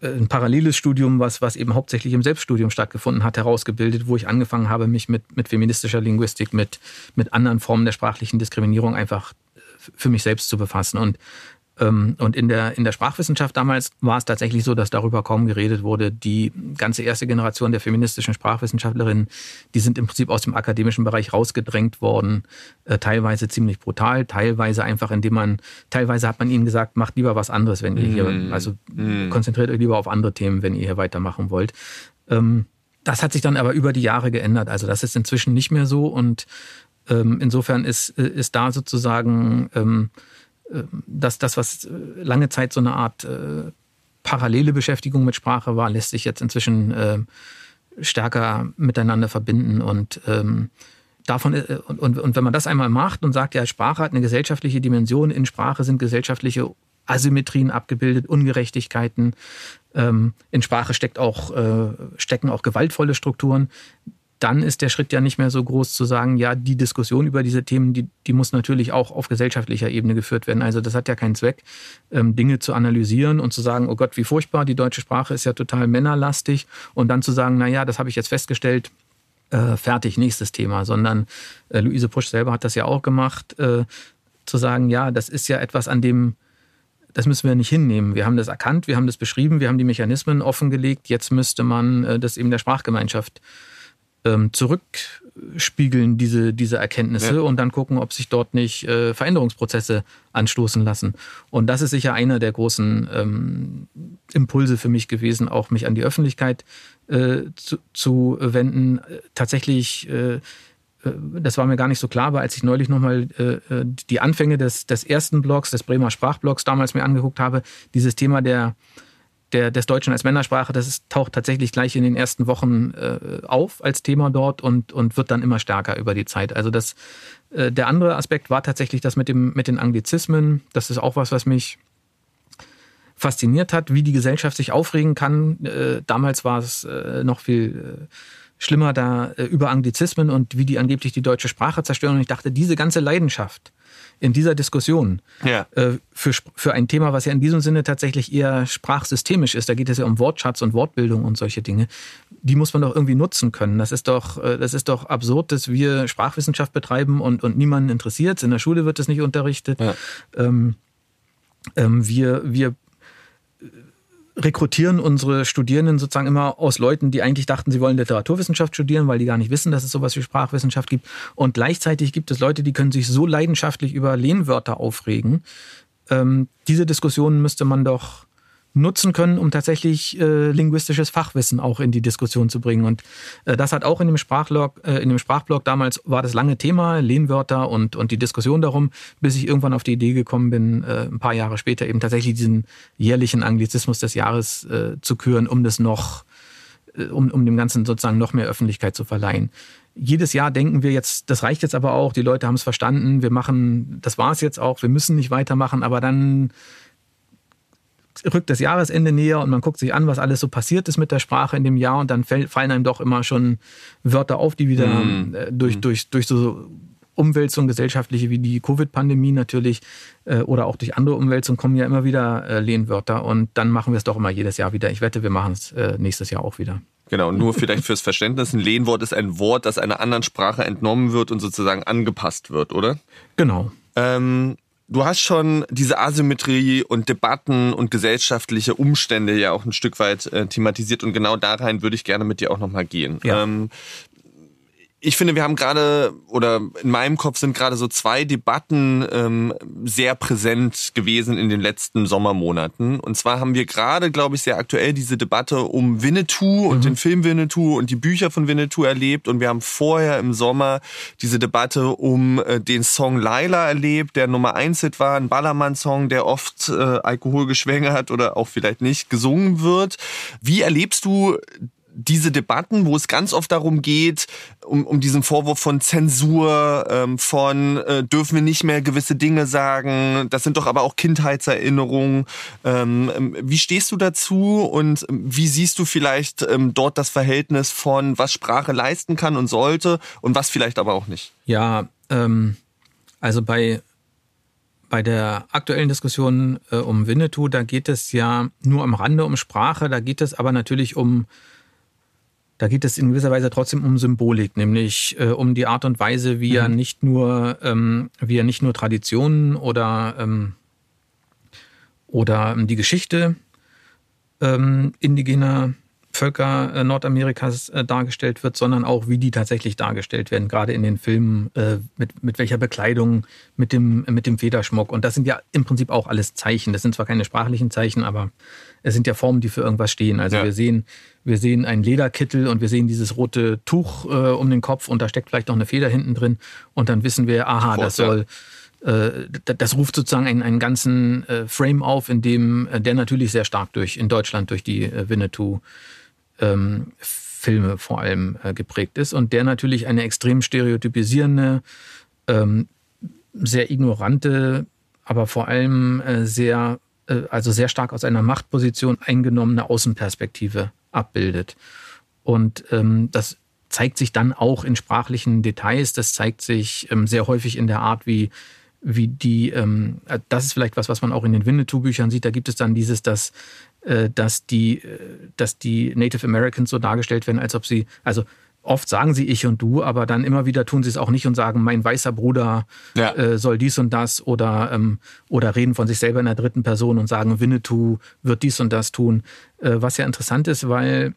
äh, ein paralleles Studium, was, was eben hauptsächlich im Selbststudium stattgefunden hat, herausgebildet, wo ich angefangen habe, mich mit, mit feministischer Linguistik, mit, mit anderen Formen der sprachlichen Diskriminierung einfach äh, für mich selbst zu befassen. Und und in der, in der Sprachwissenschaft damals war es tatsächlich so, dass darüber kaum geredet wurde. Die ganze erste Generation der feministischen Sprachwissenschaftlerinnen, die sind im Prinzip aus dem akademischen Bereich rausgedrängt worden, äh, teilweise ziemlich brutal, teilweise einfach, indem man, teilweise hat man ihnen gesagt, macht lieber was anderes, wenn ihr hier, mhm. also mm. konzentriert euch lieber auf andere Themen, wenn ihr hier weitermachen wollt. Ähm, das hat sich dann aber über die Jahre geändert. Also das ist inzwischen nicht mehr so und ähm, insofern ist, äh, ist da sozusagen ähm, dass das, was äh, lange Zeit so eine Art äh, parallele Beschäftigung mit Sprache war, lässt sich jetzt inzwischen äh, stärker miteinander verbinden und ähm, davon äh, und, und, und wenn man das einmal macht und sagt, ja, Sprache hat eine gesellschaftliche Dimension, in Sprache sind gesellschaftliche Asymmetrien abgebildet, Ungerechtigkeiten, ähm, in Sprache steckt auch, äh, stecken auch gewaltvolle Strukturen, dann ist der Schritt ja nicht mehr so groß zu sagen, ja, die Diskussion über diese Themen, die, die muss natürlich auch auf gesellschaftlicher Ebene geführt werden. Also das hat ja keinen Zweck, ähm, Dinge zu analysieren und zu sagen, oh Gott, wie furchtbar, die deutsche Sprache ist ja total männerlastig und dann zu sagen, na ja, das habe ich jetzt festgestellt, äh, fertig, nächstes Thema, sondern äh, Luise Pusch selber hat das ja auch gemacht, äh, zu sagen, ja, das ist ja etwas, an dem das müssen wir nicht hinnehmen. Wir haben das erkannt, wir haben das beschrieben, wir haben die Mechanismen offengelegt. Jetzt müsste man äh, das eben der Sprachgemeinschaft ähm, zurückspiegeln, diese, diese Erkenntnisse, ja. und dann gucken, ob sich dort nicht äh, Veränderungsprozesse anstoßen lassen. Und das ist sicher einer der großen ähm, Impulse für mich gewesen, auch mich an die Öffentlichkeit äh, zu, zu wenden. Tatsächlich äh, äh, das war mir gar nicht so klar, aber als ich neulich nochmal äh, äh, die Anfänge des, des ersten Blogs, des Bremer Sprachblogs damals mir angeguckt habe, dieses Thema der, der, des Deutschen als Männersprache, das ist, taucht tatsächlich gleich in den ersten Wochen äh, auf als Thema dort und, und wird dann immer stärker über die Zeit. Also das, äh, der andere Aspekt war tatsächlich das mit, dem, mit den Anglizismen. Das ist auch was, was mich fasziniert hat, wie die Gesellschaft sich aufregen kann. Äh, damals war es äh, noch viel äh, schlimmer da äh, über Anglizismen und wie die angeblich die deutsche Sprache zerstören. Und ich dachte, diese ganze Leidenschaft in dieser Diskussion ja. äh, für, für ein Thema, was ja in diesem Sinne tatsächlich eher sprachsystemisch ist, da geht es ja um Wortschatz und Wortbildung und solche Dinge, die muss man doch irgendwie nutzen können. Das ist doch, äh, das ist doch absurd, dass wir Sprachwissenschaft betreiben und, und niemanden interessiert. In der Schule wird das nicht unterrichtet. Ja. Ähm, ähm, wir, wir rekrutieren unsere Studierenden sozusagen immer aus Leuten, die eigentlich dachten, sie wollen Literaturwissenschaft studieren, weil die gar nicht wissen, dass es sowas wie Sprachwissenschaft gibt. Und gleichzeitig gibt es Leute, die können sich so leidenschaftlich über Lehnwörter aufregen. Ähm, diese Diskussionen müsste man doch nutzen können, um tatsächlich äh, linguistisches Fachwissen auch in die Diskussion zu bringen. Und äh, das hat auch in dem Sprachblog, äh, in dem Sprachblog damals war das lange Thema, Lehnwörter und, und die Diskussion darum, bis ich irgendwann auf die Idee gekommen bin, äh, ein paar Jahre später eben tatsächlich diesen jährlichen Anglizismus des Jahres äh, zu küren, um das noch, äh, um, um dem Ganzen sozusagen noch mehr Öffentlichkeit zu verleihen jedes Jahr denken wir jetzt, das reicht jetzt aber auch, die Leute haben es verstanden, wir machen, das war es jetzt auch, wir müssen nicht weitermachen, aber dann rückt das Jahresende näher und man guckt sich an, was alles so passiert ist mit der Sprache in dem Jahr und dann fallen einem doch immer schon Wörter auf, die wieder mm. durch, mhm. durch, durch so Umwälzungen gesellschaftliche wie die Covid-Pandemie natürlich äh, oder auch durch andere Umwälzungen kommen ja immer wieder äh, Lehnwörter und dann machen wir es doch immer jedes Jahr wieder. Ich wette, wir machen es nächstes Jahr auch wieder. Genau, nur vielleicht fürs Verständnis, ein Lehnwort ist ein Wort, das einer anderen Sprache entnommen wird und sozusagen angepasst wird, oder? Genau. Ähm, Du hast schon diese Asymmetrie und Debatten und gesellschaftliche Umstände ja auch ein Stück weit äh, thematisiert und genau da rein würde ich gerne mit dir auch nochmal gehen. Ja. Ähm, ich finde, wir haben gerade, oder in meinem Kopf sind gerade so zwei Debatten ähm, sehr präsent gewesen in den letzten Sommermonaten. Und zwar haben wir gerade, glaube ich, sehr aktuell diese Debatte um Winnetou und mhm. den Film Winnetou und die Bücher von Winnetou erlebt. Und wir haben vorher im Sommer diese Debatte um äh, den Song Laila erlebt, der Nummer eins Hit war, ein Ballermann-Song, der oft äh, alkoholgeschwängert oder auch vielleicht nicht gesungen wird. Wie erlebst du diese Debatten, wo es ganz oft darum geht, um, um diesen Vorwurf von Zensur, ähm, von äh, dürfen wir nicht mehr gewisse Dinge sagen, das sind doch aber auch Kindheitserinnerungen. Ähm, ähm wie stehst du dazu und wie siehst du vielleicht ähm, dort das Verhältnis von, was Sprache leisten kann und sollte und was vielleicht aber auch nicht? Ja, ähm, also bei bei der aktuellen Diskussion äh, um Winnetou, da geht es ja nur am Rande um Sprache, da geht es aber natürlich um da geht es in gewisser Weise trotzdem um Symbolik, nämlich äh, um die Art und Weise, wie mhm. er nicht nur, ähm, wie er nicht nur Traditionen oder ähm, oder ähm, die Geschichte ähm, indigener Völker äh, Nordamerikas äh, dargestellt wird, sondern auch, wie die tatsächlich dargestellt werden, gerade in den Filmen, äh, mit, mit welcher Bekleidung, mit dem, mit dem Federschmuck. Und das sind ja im Prinzip auch alles Zeichen. Das sind zwar keine sprachlichen Zeichen, aber es sind ja Formen, die für irgendwas stehen. Also ja. wir sehen, wir sehen einen Lederkittel und wir sehen dieses rote Tuch äh, um den Kopf und da steckt vielleicht noch eine Feder hinten drin. Und dann wissen wir, aha, Sofort, das soll. Äh, das ruft sozusagen einen, einen ganzen äh, Frame auf, in dem der natürlich sehr stark durch in Deutschland durch die Winnetou ähm, Filme vor allem äh, geprägt ist und der natürlich eine extrem stereotypisierende, ähm, sehr ignorante, aber vor allem äh, sehr, äh, also sehr stark aus einer Machtposition eingenommene Außenperspektive abbildet. Und ähm, das zeigt sich dann auch in sprachlichen Details. Das zeigt sich ähm, sehr häufig in der Art, wie wie die, ähm, das ist vielleicht was, was man auch in den Winnetou-Büchern sieht. Da gibt es dann dieses, dass, äh, dass, die, äh, dass die Native Americans so dargestellt werden, als ob sie, also oft sagen sie ich und du, aber dann immer wieder tun sie es auch nicht und sagen, mein weißer Bruder ja. äh, soll dies und das oder, ähm, oder reden von sich selber in der dritten Person und sagen, Winnetou wird dies und das tun. Äh, was ja interessant ist, weil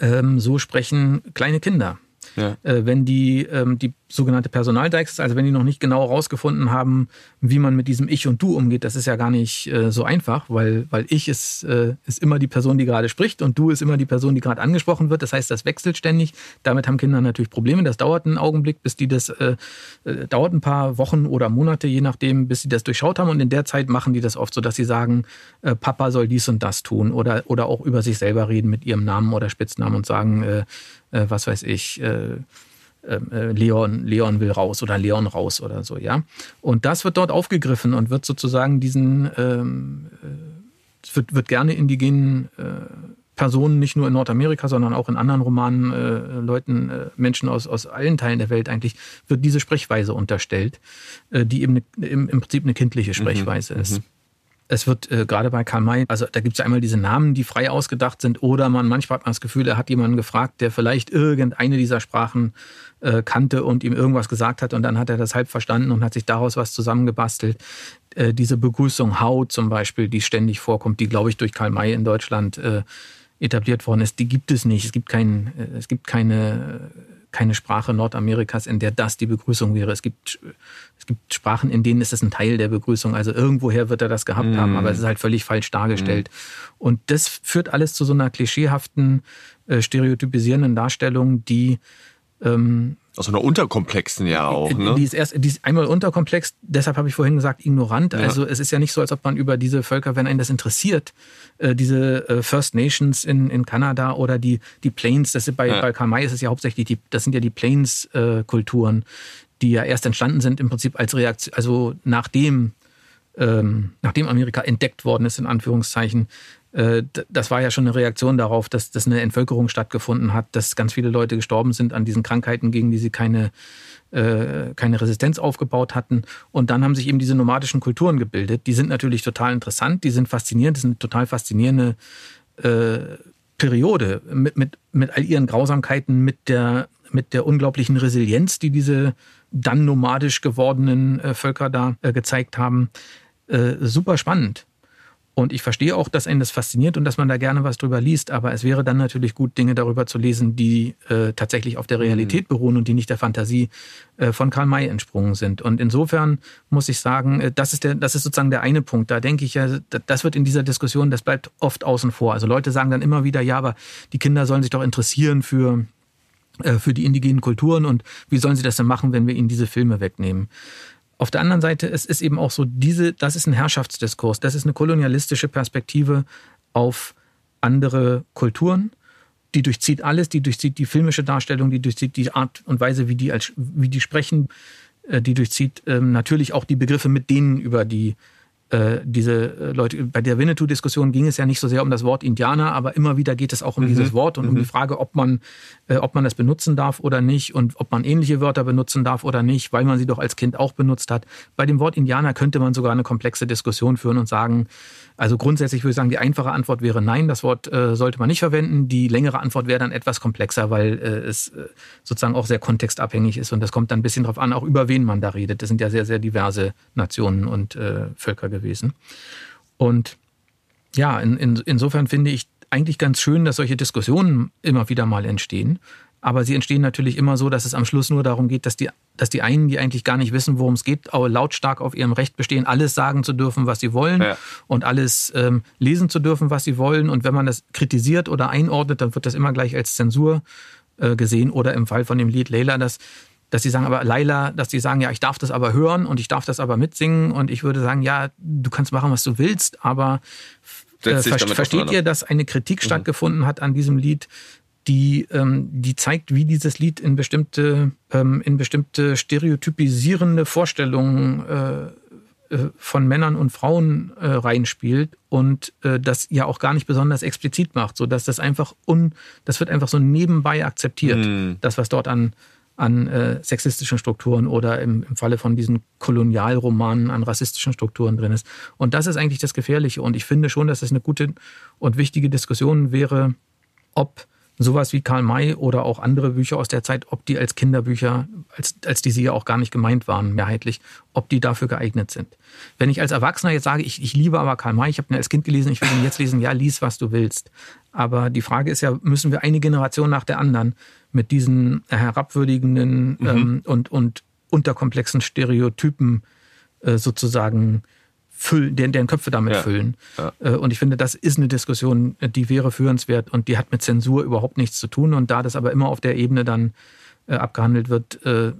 ähm, so sprechen kleine Kinder. Ja. Äh, wenn die, ähm, die sogenannte Personaldeixis, also wenn die noch nicht genau herausgefunden haben, wie man mit diesem Ich und Du umgeht, das ist ja gar nicht äh, so einfach, weil, weil Ich ist, äh, ist immer die Person, die gerade spricht und Du ist immer die Person, die gerade angesprochen wird. Das heißt, das wechselt ständig. Damit haben Kinder natürlich Probleme. Das dauert einen Augenblick, bis die das, äh, äh, dauert ein paar Wochen oder Monate, je nachdem, bis sie das durchschaut haben. Und in der Zeit machen die das oft so, dass sie sagen, äh, Papa soll dies und das tun oder, oder auch über sich selber reden mit ihrem Namen oder Spitznamen und sagen, äh, was weiß ich, Leon, Leon will raus oder Leon raus oder so, ja. Und das wird dort aufgegriffen und wird sozusagen diesen, ähm, äh, wird, wird gerne indigenen äh, Personen, nicht nur in Nordamerika, sondern auch in anderen Romanen, äh, Leuten, äh, Menschen aus, aus allen Teilen der Welt eigentlich, wird diese Sprechweise unterstellt, äh, die eben ne, im, im Prinzip eine kindliche mhm. Sprechweise mhm, ist. Es wird äh, gerade bei Karl May, also da gibt es einmal diese Namen, die frei ausgedacht sind, oder man manchmal hat man das Gefühl, er hat jemanden gefragt, der vielleicht irgendeine dieser Sprachen äh, kannte und ihm irgendwas gesagt hat und dann hat er das halb verstanden und hat sich daraus was zusammengebastelt. Äh, diese Begrüßung How zum Beispiel, die ständig vorkommt, die glaube ich durch Karl May in Deutschland äh, etabliert worden ist, die gibt es nicht. Es gibt, kein, äh, es gibt keine keine Sprache Nordamerikas, in der das die Begrüßung wäre. Es gibt, es gibt Sprachen, in denen ist es ein Teil der Begrüßung. Also irgendwoher wird er das gehabt mm. haben, aber es ist halt völlig falsch dargestellt. Mm. Und das führt alles zu so einer klischeehaften, äh, stereotypisierenden Darstellung, die ähm, aus einer unterkomplexen ja auch, äh, ne? Die ist erst, die ist einmal unterkomplex, deshalb habe ich vorhin gesagt, ignorant. Ja. Also es ist ja nicht so, als ob man über diese Völker, wenn einen das interessiert, äh, diese äh, First Nations in, in Kanada oder die, die Plains, das ist bei, ja. bei Karl May ist es ja hauptsächlich die, das sind ja die Plains-Kulturen, die ja erst entstanden sind im Prinzip als Reaktion, also nachdem, ähm, nachdem Amerika entdeckt worden ist, in Anführungszeichen, äh, das war ja schon eine Reaktion darauf, dass, dass eine Entvölkerung stattgefunden hat, dass ganz viele Leute gestorben sind an diesen Krankheiten, gegen die sie keine, äh, keine Resistenz aufgebaut hatten. Und dann haben sich eben diese nomadischen Kulturen gebildet. Die sind natürlich total interessant, die sind faszinierend, das ist eine total faszinierende äh, Periode mit, mit, mit all ihren Grausamkeiten, mit der, mit der unglaublichen Resilienz, die diese dann nomadisch gewordenen äh, Völker da äh, gezeigt haben. Äh, super spannend. Und ich verstehe auch, dass einen das fasziniert und dass man da gerne was drüber liest, aber es wäre dann natürlich gut, Dinge darüber zu lesen, die äh, tatsächlich auf der Realität mhm. beruhen und die nicht der Fantasie äh, von Karl May entsprungen sind. Und insofern muss ich sagen, äh, das ist der, das ist sozusagen der eine Punkt. Da denke ich ja, das wird in dieser Diskussion, das bleibt oft außen vor. Also Leute sagen dann immer wieder, ja, aber die Kinder sollen sich doch interessieren für äh, für die indigenen Kulturen und wie sollen sie das denn machen, wenn wir ihnen diese Filme wegnehmen? Auf der anderen Seite, es ist eben auch so, diese, das ist ein Herrschaftsdiskurs, das ist eine kolonialistische Perspektive auf andere Kulturen. Die durchzieht alles, die durchzieht die filmische Darstellung, die durchzieht die Art und Weise, wie die, als, wie die sprechen, äh, die durchzieht ähm, natürlich auch die Begriffe, mit denen über die äh, diese äh, Leute, bei der Winnetou-Diskussion ging es ja nicht so sehr um das Wort Indianer, aber immer wieder geht es auch um mhm. dieses Wort und mhm. um die Frage, ob man, äh, ob man das benutzen darf oder nicht und ob man ähnliche Wörter benutzen darf oder nicht, weil man sie doch als Kind auch benutzt hat. Bei dem Wort Indianer könnte man sogar eine komplexe Diskussion führen und sagen, also grundsätzlich würde ich sagen, die einfache Antwort wäre nein, das Wort äh, sollte man nicht verwenden. Die längere Antwort wäre dann etwas komplexer, weil äh, es sozusagen auch sehr kontextabhängig ist und das kommt dann ein bisschen darauf an, auch über wen man da redet. Das sind ja sehr, sehr diverse Nationen und Völker gewesen gewesen. Und ja, in, in, insofern finde ich eigentlich ganz schön, dass solche Diskussionen immer wieder mal entstehen. Aber sie entstehen natürlich immer so, dass es am Schluss nur darum geht, dass die, dass die einen, die eigentlich gar nicht wissen, worum es geht, lautstark auf ihrem Recht bestehen, alles sagen zu dürfen, was sie wollen ja. und alles ähm, lesen zu dürfen, was sie wollen. Und wenn man das kritisiert oder einordnet, dann wird das immer gleich als Zensur äh, gesehen. Oder im Fall von dem Lied Leila, das dass sie sagen, aber Laila, dass sie sagen, ja, ich darf das aber hören und ich darf das aber mitsingen und ich würde sagen, ja, du kannst machen, was du willst, aber äh, versteht ihr, dass eine Kritik mhm. stattgefunden hat an diesem Lied, die, ähm, die zeigt, wie dieses Lied in bestimmte, ähm, in bestimmte stereotypisierende Vorstellungen äh, äh, von Männern und Frauen äh, reinspielt und äh, das ja auch gar nicht besonders explizit macht, so dass das einfach un, das wird einfach so nebenbei akzeptiert, mhm. das was dort an an äh, sexistischen Strukturen oder im, im Falle von diesen Kolonialromanen an rassistischen Strukturen drin ist. Und das ist eigentlich das Gefährliche. Und ich finde schon, dass es eine gute und wichtige Diskussion wäre, ob sowas wie Karl May oder auch andere Bücher aus der Zeit, ob die als Kinderbücher, als, als die sie ja auch gar nicht gemeint waren, mehrheitlich, ob die dafür geeignet sind. Wenn ich als Erwachsener jetzt sage, ich, ich liebe aber Karl May, ich habe ihn als Kind gelesen, ich will ihn jetzt lesen, ja, lies, was du willst. Aber die Frage ist ja, müssen wir eine Generation nach der anderen mit diesen herabwürdigenden mhm. ähm, und, und unterkomplexen Stereotypen äh, sozusagen füllen, deren, deren Köpfe damit ja. füllen. Ja. Äh, und ich finde, das ist eine Diskussion, die wäre führenswert und die hat mit Zensur überhaupt nichts zu tun. Und da das aber immer auf der Ebene dann äh, abgehandelt wird, äh,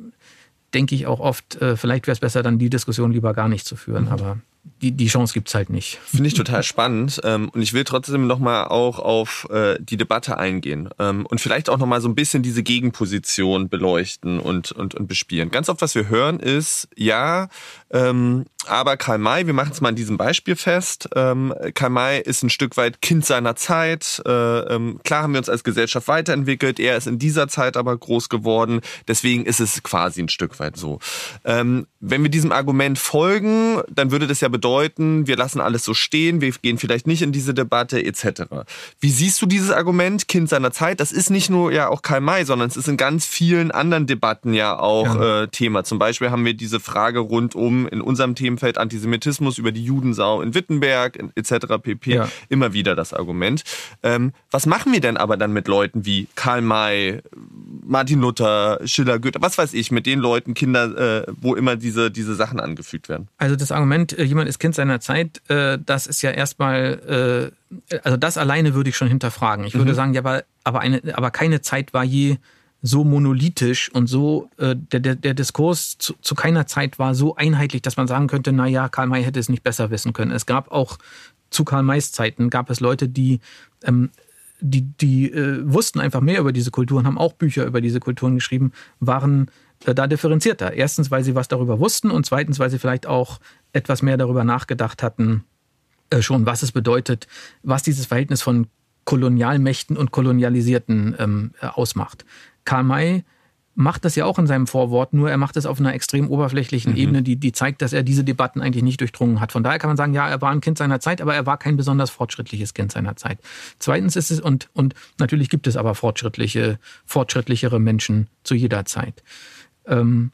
denke ich auch oft, äh, vielleicht wäre es besser, dann die Diskussion lieber gar nicht zu führen. Mhm. Aber die, die Chance gibt's halt nicht. Finde ich total spannend. Ähm, und ich will trotzdem nochmal auch auf äh, die Debatte eingehen ähm, und vielleicht auch nochmal so ein bisschen diese Gegenposition beleuchten und, und, und bespielen. Ganz oft, was wir hören, ist, ja, ähm, aber Karl May, wir machen es mal in diesem Beispiel fest, ähm, Karl May ist ein Stück weit Kind seiner Zeit. Äh, ähm, klar haben wir uns als Gesellschaft weiterentwickelt, er ist in dieser Zeit aber groß geworden, deswegen ist es quasi ein Stück weit so. Ähm, wenn wir diesem Argument folgen, dann würde das ja bedeuten, wir lassen alles so stehen, wir gehen vielleicht nicht in diese Debatte etc. Wie siehst du dieses Argument, Kind seiner Zeit? Das ist nicht nur ja auch Karl May, sondern es ist in ganz vielen anderen Debatten ja auch ja. Äh, Thema. Zum Beispiel haben wir diese Frage rund um in unserem Themenfeld Antisemitismus über die Judensau in Wittenberg etc. pp. Ja. Immer wieder das Argument. Ähm, was machen wir denn aber dann mit Leuten wie Karl May, Martin Luther, Schiller, Goethe, was weiß ich, mit den Leuten, Kinder, äh, wo immer diese, diese Sachen angefügt werden? Also das Argument, äh, jemand ist Kind seiner Zeit, äh, das ist ja erstmal, äh, also das alleine würde ich schon hinterfragen. Ich würde mhm. sagen, ja, aber, aber, eine, aber keine Zeit war je so monolithisch und so, äh, der, der, der Diskurs zu, zu keiner Zeit war so einheitlich, dass man sagen könnte, na ja, Karl May hätte es nicht besser wissen können. Es gab auch zu Karl Mays Zeiten gab es Leute, die ähm, die, die äh, wussten einfach mehr über diese Kulturen, haben auch Bücher über diese Kulturen geschrieben, waren äh, da differenzierter. Erstens, weil sie was darüber wussten und zweitens, weil sie vielleicht auch etwas mehr darüber nachgedacht hatten, äh, schon, was es bedeutet, was dieses Verhältnis von Kolonialmächten und Kolonialisierten ähm, äh, ausmacht. Karl May macht das ja auch in seinem Vorwort, nur er macht es auf einer extrem oberflächlichen mhm. Ebene, die, die zeigt, dass er diese Debatten eigentlich nicht durchdrungen hat. Von daher kann man sagen, ja, er war ein Kind seiner Zeit, aber er war kein besonders fortschrittliches Kind seiner Zeit. Zweitens ist es, und, und natürlich gibt es aber fortschrittliche, fortschrittlichere Menschen zu jeder Zeit. Ähm,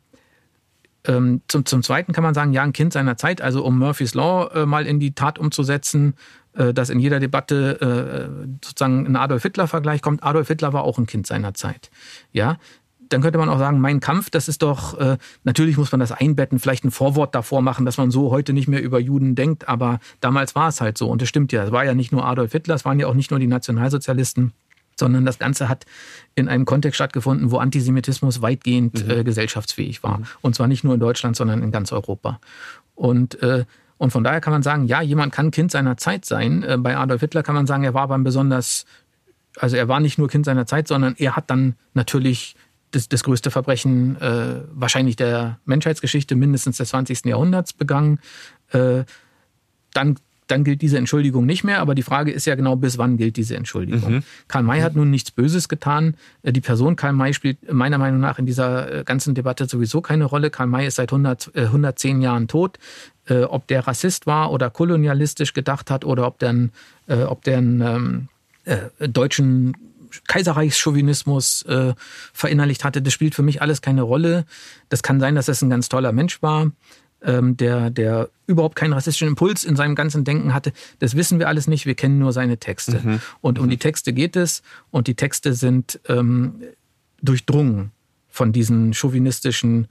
ähm, zum, zum Zweiten kann man sagen, ja, ein Kind seiner Zeit, also um Murphy's Law äh, mal in die Tat umzusetzen, äh, dass in jeder Debatte äh, sozusagen ein Adolf Hitler-Vergleich kommt. Adolf Hitler war auch ein Kind seiner Zeit. Ja, dann könnte man auch sagen, mein Kampf, das ist doch, äh, natürlich muss man das einbetten, vielleicht ein Vorwort davor machen, dass man so heute nicht mehr über Juden denkt, aber damals war es halt so und es stimmt ja, es war ja nicht nur Adolf Hitler, es waren ja auch nicht nur die Nationalsozialisten, sondern das Ganze hat in einem Kontext stattgefunden, wo Antisemitismus weitgehend mhm. äh, gesellschaftsfähig war. Mhm. Und zwar nicht nur in Deutschland, sondern in ganz Europa. Und äh, und von daher kann man sagen, ja, jemand kann Kind seiner Zeit sein. Äh, bei Adolf Hitler kann man sagen, er war ein besonders, also er war nicht nur Kind seiner Zeit, sondern er hat dann natürlich das, das größte Verbrechen äh, wahrscheinlich der Menschheitsgeschichte mindestens des 20. Jahrhunderts begangen. Äh, dann, dann gilt diese Entschuldigung nicht mehr, aber die Frage ist ja genau, bis wann gilt diese Entschuldigung. Mhm. Karl May hat nun nichts Böses getan. Äh, die Person Karl May spielt meiner Meinung nach in dieser äh, ganzen Debatte sowieso keine Rolle. Karl May ist seit 100, äh, 110 Jahren tot. Äh, ob der Rassist war oder kolonialistisch gedacht hat oder ob der, äh, ob der einen ähm, äh, deutschen Kaiserreichschauvinismus äh, verinnerlicht hatte, das spielt für mich alles keine Rolle. Das kann sein, dass es ein ganz toller Mensch war, ähm, der, der überhaupt keinen rassistischen Impuls in seinem ganzen Denken hatte. Das wissen wir alles nicht, wir kennen nur seine Texte. Mhm. Und um mhm. die Texte geht es und die Texte sind ähm, durchdrungen von diesen chauvinistischen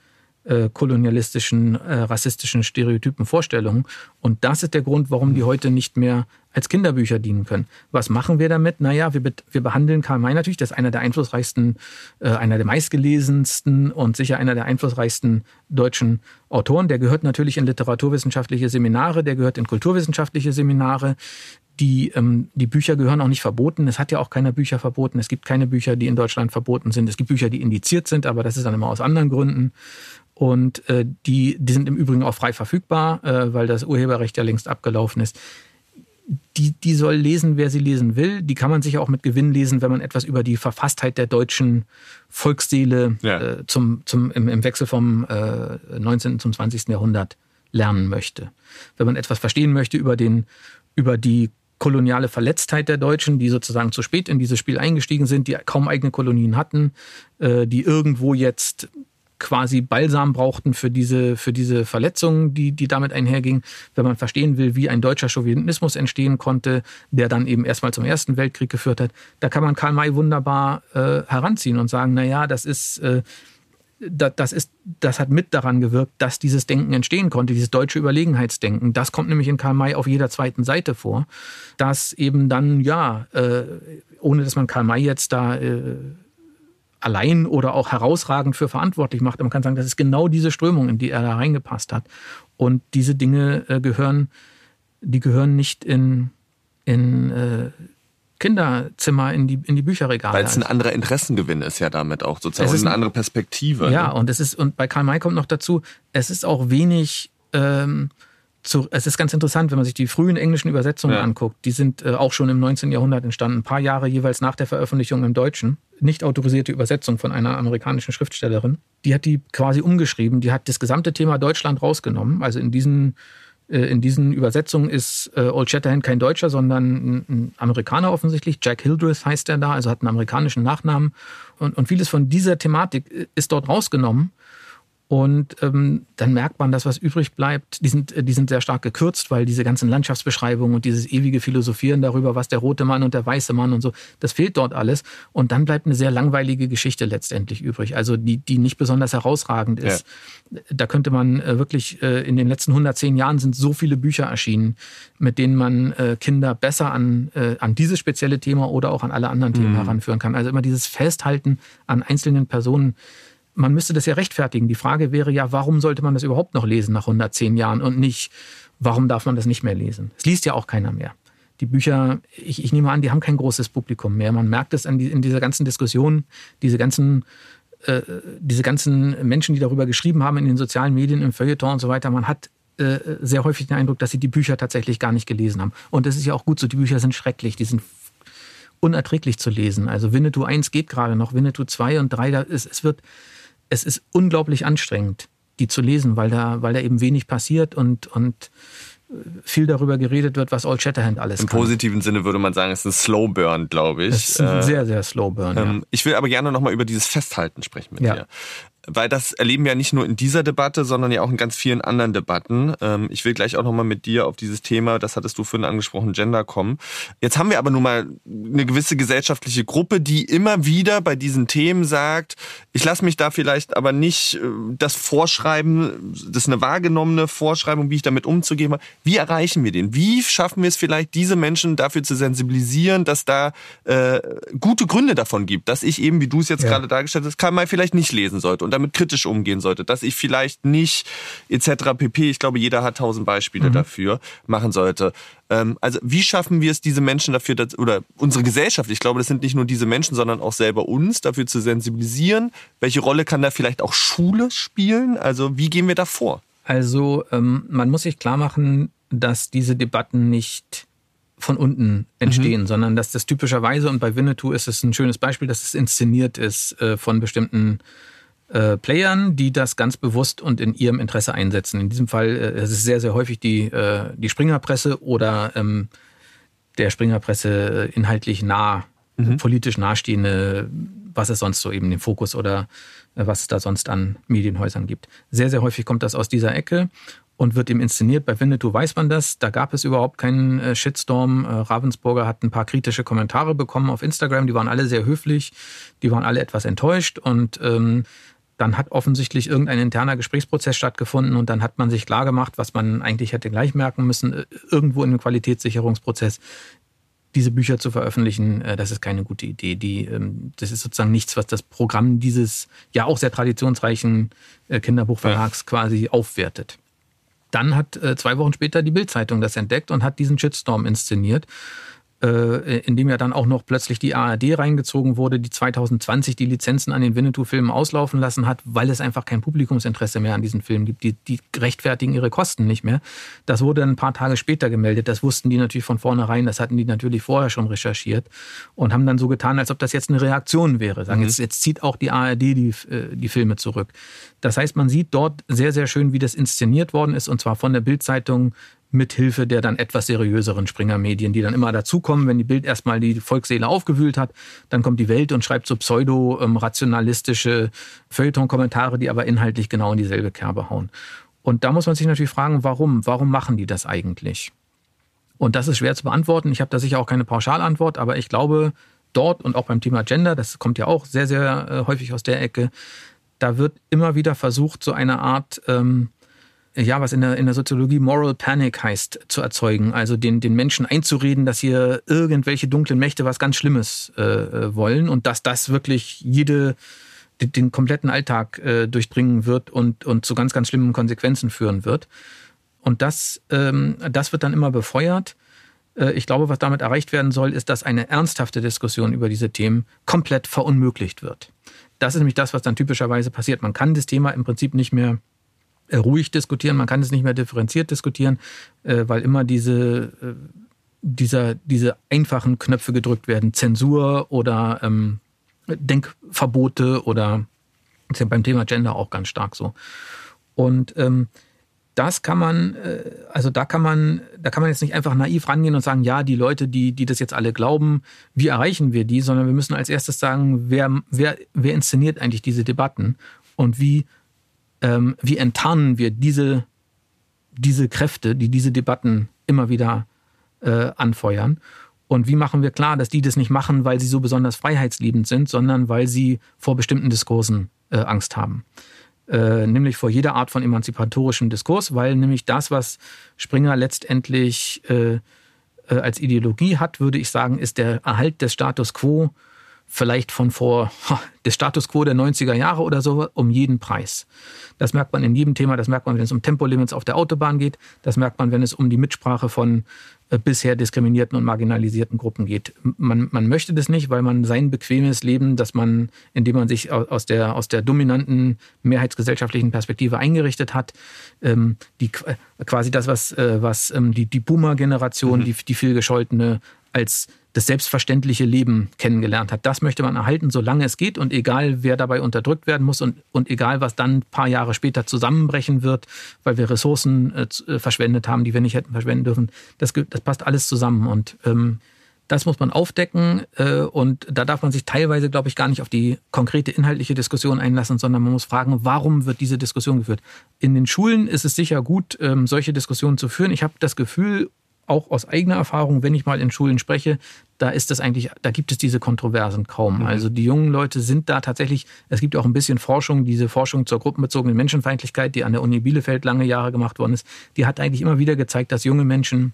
äh, kolonialistischen, äh, rassistischen Stereotypen, Vorstellungen. Und das ist der Grund, warum die heute nicht mehr als Kinderbücher dienen können. Was machen wir damit? Naja, wir, wir behandeln Karl May natürlich, das ist einer der einflussreichsten, äh, einer der meistgelesensten und sicher einer der einflussreichsten deutschen Autoren. Der gehört natürlich in literaturwissenschaftliche Seminare, der gehört in kulturwissenschaftliche Seminare. Die, ähm, die Bücher gehören auch nicht verboten. Es hat ja auch keiner Bücher verboten. Es gibt keine Bücher, die in Deutschland verboten sind. Es gibt Bücher, die indiziert sind, aber das ist dann immer aus anderen Gründen. Und äh, die, die sind im Übrigen auch frei verfügbar, äh, weil das Urheberrecht ja längst abgelaufen ist die, die soll lesen, wer sie lesen will. Die kann man sich auch mit Gewinn lesen, wenn man etwas über die Verfasstheit der deutschen Volksseele ja. äh, zum, zum, im, im Wechsel vom äh, 19. zum 20. Jahrhundert lernen möchte. Wenn man etwas verstehen möchte über, den, über die koloniale Verletztheit der Deutschen, die sozusagen zu spät in dieses Spiel eingestiegen sind, die kaum eigene Kolonien hatten, äh, die irgendwo jetzt quasi Balsam brauchten für diese, für diese Verletzungen, die, die damit einhergingen. Wenn man verstehen will, wie ein deutscher Chauvinismus entstehen konnte, der dann eben erstmal zum Ersten Weltkrieg geführt hat, da kann man Karl May wunderbar äh, heranziehen und sagen, na ja, das ist, äh, das, das ist, das hat mit daran gewirkt, dass dieses Denken entstehen konnte, dieses deutsche Überlegenheitsdenken. Das kommt nämlich in Karl May auf jeder zweiten Seite vor, dass eben dann, ja, äh, ohne dass man Karl May jetzt da äh, allein oder auch herausragend für verantwortlich macht. Aber man kann sagen, das ist genau diese Strömung, in die er da reingepasst hat. Und diese Dinge äh, gehören, die gehören nicht in, in äh, Kinderzimmer, in die, in die Bücherregale. Weil es ein anderer Interessengewinn ist ja damit auch sozusagen. Es ist eine andere Perspektive. Ja, ne? und es ist, und bei Karl May kommt noch dazu, es ist auch wenig, ähm, zu, es ist ganz interessant, wenn man sich die frühen englischen Übersetzungen ja. anguckt. Die sind äh, auch schon im 19. Jahrhundert entstanden, ein paar Jahre jeweils nach der Veröffentlichung im Deutschen. Nicht autorisierte Übersetzung von einer amerikanischen Schriftstellerin. Die hat die quasi umgeschrieben. Die hat das gesamte Thema Deutschland rausgenommen. Also in diesen, äh, in diesen Übersetzungen ist äh, Old Shatterhand kein Deutscher, sondern ein, ein Amerikaner offensichtlich. Jack Hildreth heißt er da, also hat einen amerikanischen Nachnamen. Und, und vieles von dieser Thematik äh, ist dort rausgenommen und ähm, dann merkt man, dass was übrig bleibt, die sind, die sind sehr stark gekürzt, weil diese ganzen Landschaftsbeschreibungen und dieses ewige Philosophieren darüber, was der rote Mann und der weiße Mann und so, das fehlt dort alles. Und dann bleibt eine sehr langweilige Geschichte letztendlich übrig, also die, die nicht besonders herausragend ist. Ja. Da könnte man äh, wirklich, äh, in den letzten 110 Jahren sind so viele Bücher erschienen, mit denen man äh, Kinder besser an, äh, an dieses spezielle Thema oder auch an alle anderen Themen mhm. heranführen kann. Also immer dieses Festhalten an einzelnen Personen man müsste das ja rechtfertigen. Die Frage wäre ja, warum sollte man das überhaupt noch lesen nach 110 Jahren und nicht, warum darf man das nicht mehr lesen? Es liest ja auch keiner mehr. Die Bücher, ich, ich nehme an, die haben kein großes Publikum mehr. Man merkt es die, in dieser ganzen Diskussion, diese ganzen, äh, diese ganzen Menschen, die darüber geschrieben haben in den sozialen Medien, im Feuilleton und so weiter. Man hat äh, sehr häufig den Eindruck, dass sie die Bücher tatsächlich gar nicht gelesen haben. Und das ist ja auch gut so. Die Bücher sind schrecklich. Die sind unerträglich zu lesen. Also Winnetou 1 geht gerade noch, Winnetou 2 und 3, da ist, es wird, es ist unglaublich anstrengend, die zu lesen, weil da, weil da eben wenig passiert und, und viel darüber geredet wird, was Old Shatterhand alles Im kann. Im positiven Sinne würde man sagen, es ist ein Slow Burn, glaube ich. Es ist ein äh, sehr, sehr Slow Burn. Ähm, ja. Ich will aber gerne nochmal über dieses Festhalten sprechen mit ja. dir weil das erleben wir ja nicht nur in dieser Debatte, sondern ja auch in ganz vielen anderen Debatten. Ähm, ich will gleich auch nochmal mit dir auf dieses Thema, das hattest du vorhin angesprochen, Gender kommen. Jetzt haben wir aber nun mal eine gewisse gesellschaftliche Gruppe, die immer wieder bei diesen Themen sagt, ich lasse mich da vielleicht aber nicht äh, das vorschreiben, das ist eine wahrgenommene Vorschreibung, wie ich damit umzugehen habe. Wie erreichen wir den? Wie schaffen wir es vielleicht, diese Menschen dafür zu sensibilisieren, dass da äh, gute Gründe davon gibt, dass ich eben, wie du es jetzt ja. gerade dargestellt hast, kann man vielleicht nicht lesen sollte. Und damit kritisch umgehen sollte, dass ich vielleicht nicht etc. pp. Ich glaube, jeder hat tausend Beispiele mhm. dafür machen sollte. Ähm, also wie schaffen wir es, diese Menschen dafür dass, oder unsere Gesellschaft? Ich glaube, das sind nicht nur diese Menschen, sondern auch selber uns dafür zu sensibilisieren. Welche Rolle kann da vielleicht auch Schule spielen? Also wie gehen wir da vor? Also ähm, man muss sich klar machen, dass diese Debatten nicht von unten entstehen, mhm. sondern dass das typischerweise, und bei Winnetou ist es ein schönes Beispiel, dass es inszeniert ist äh, von bestimmten äh, Playern, die das ganz bewusst und in ihrem Interesse einsetzen. In diesem Fall äh, es ist sehr, sehr häufig die, äh, die Springerpresse oder ähm, der Springerpresse inhaltlich nah, mhm. politisch nahestehende, was es sonst so eben den Fokus oder äh, was es da sonst an Medienhäusern gibt. Sehr, sehr häufig kommt das aus dieser Ecke und wird eben inszeniert. Bei Winnetou weiß man das. Da gab es überhaupt keinen äh, Shitstorm. Äh, Ravensburger hat ein paar kritische Kommentare bekommen auf Instagram. Die waren alle sehr höflich. Die waren alle etwas enttäuscht und ähm, dann hat offensichtlich irgendein interner Gesprächsprozess stattgefunden und dann hat man sich klar gemacht, was man eigentlich hätte gleich merken müssen, äh, irgendwo in einem Qualitätssicherungsprozess diese Bücher zu veröffentlichen, äh, das ist keine gute Idee. Die, ähm, das ist sozusagen nichts, was das Programm dieses ja auch sehr traditionsreichen äh, Kinderbuchverlags ja. quasi aufwertet. Dann hat zwei Wochen später die Bildzeitung das entdeckt und hat diesen Shitstorm inszeniert äh, in dem ja dann auch noch plötzlich die ARD reingezogen wurde, die 2020 die Lizenzen an den Winnetou-Filmen auslaufen lassen hat, weil es einfach kein Publikumsinteresse mehr an diesen Filmen gibt. Die, die rechtfertigen ihre Kosten nicht mehr. Das wurde dann ein paar Tage später gemeldet. Das wussten die natürlich von vornherein. Das hatten die natürlich vorher schon recherchiert und haben dann so getan, als ob das jetzt eine Reaktion wäre. Sagen, mhm. jetzt, jetzt zieht auch die ARD die, äh, die Filme zurück. Das heißt, man sieht dort sehr, sehr schön, wie das inszeniert worden ist und zwar von der Bildzeitung mit Hilfe der dann etwas seriöseren Springer-Medien, die dann immer dazukommen, wenn die Bild erstmal die Volksseele aufgewühlt hat, dann kommt die Welt und schreibt so pseudo-rationalistische Feuilleton-Kommentare, die aber inhaltlich genau in dieselbe Kerbe hauen. Und da muss man sich natürlich fragen, warum? Warum machen die das eigentlich? Und das ist schwer zu beantworten. Ich habe da sicher auch keine Pauschalantwort, aber ich glaube, dort und auch beim Thema Gender, das kommt ja auch sehr, sehr äh, häufig aus der Ecke, da wird immer wieder versucht, so eine Art ähm, ja, was in der, in der Soziologie Moral Panic heißt, zu erzeugen. Also den, den Menschen einzureden, dass hier irgendwelche dunklen Mächte was ganz Schlimmes äh, äh wollen und dass das wirklich jede, den, den kompletten Alltag äh, durchdringen wird und, und zu ganz, ganz schlimmen Konsequenzen führen wird. Und das, ähm, das wird dann immer befeuert. Äh, ich glaube, was damit erreicht werden soll, ist, dass eine ernsthafte Diskussion über diese Themen komplett verunmöglicht wird. Das ist nämlich das, was dann typischerweise passiert. Man kann das Thema im Prinzip nicht mehr ruhig diskutieren, man kann es nicht mehr differenziert diskutieren, äh, weil immer diese, äh, dieser, diese einfachen Knöpfe gedrückt werden. Zensur oder ähm, Denkverbote oder ist ja beim Thema Gender auch ganz stark so. Und ähm, das kann man, also da kann man, da kann man jetzt nicht einfach naiv rangehen und sagen, ja, die Leute, die, die das jetzt alle glauben, wie erreichen wir die, sondern wir müssen als erstes sagen, wer, wer, wer inszeniert eigentlich diese Debatten und wie ähm, wie enttarnen wir diese, diese Kräfte, die diese Debatten immer wieder äh, anfeuern. Und wie machen wir klar, dass die das nicht machen, weil sie so besonders freiheitsliebend sind, sondern weil sie vor bestimmten Diskursen äh, Angst haben. Äh, nämlich vor jeder Art von emanzipatorischem Diskurs, weil nämlich das, was Springer letztendlich äh, äh, als Ideologie hat, würde ich sagen, ist der Erhalt des Status quo vielleicht von vor des Status quo der 90er Jahre oder so um jeden Preis. Das merkt man in jedem Thema, das merkt man, wenn es um Tempolimits auf der Autobahn geht, das merkt man, wenn es um die Mitsprache von äh, bisher diskriminierten und marginalisierten Gruppen geht. Man, man möchte das nicht, weil man sein bequemes Leben, das man, indem man sich aus der, aus der dominanten mehrheitsgesellschaftlichen Perspektive eingerichtet hat, ähm, die, quasi das, was, äh, was ähm, die, die Boomer-Generation, mhm. die, die vielgescholtene, als das selbstverständliche Leben kennengelernt hat. Das möchte man erhalten, solange es geht und egal, wer dabei unterdrückt werden muss und, und egal, was dann ein paar Jahre später zusammenbrechen wird, weil wir Ressourcen äh, äh, verschwendet haben, die wir nicht hätten verschwenden dürfen. Das, das passt alles zusammen und ähm, das muss man aufdecken äh, und da darf man sich teilweise, glaube ich, gar nicht auf die konkrete inhaltliche Diskussion einlassen, sondern man muss fragen, warum wird diese Diskussion geführt? In den Schulen ist es sicher gut, ähm, solche Diskussionen zu führen. Ich habe das Gefühl, auch aus eigener Erfahrung, wenn ich mal in Schulen spreche, da ist das eigentlich, da gibt es diese Kontroversen kaum. Mhm. Also die jungen Leute sind da tatsächlich, es gibt auch ein bisschen Forschung, diese Forschung zur gruppenbezogenen Menschenfeindlichkeit, die an der Uni Bielefeld lange Jahre gemacht worden ist, die hat eigentlich immer wieder gezeigt, dass junge Menschen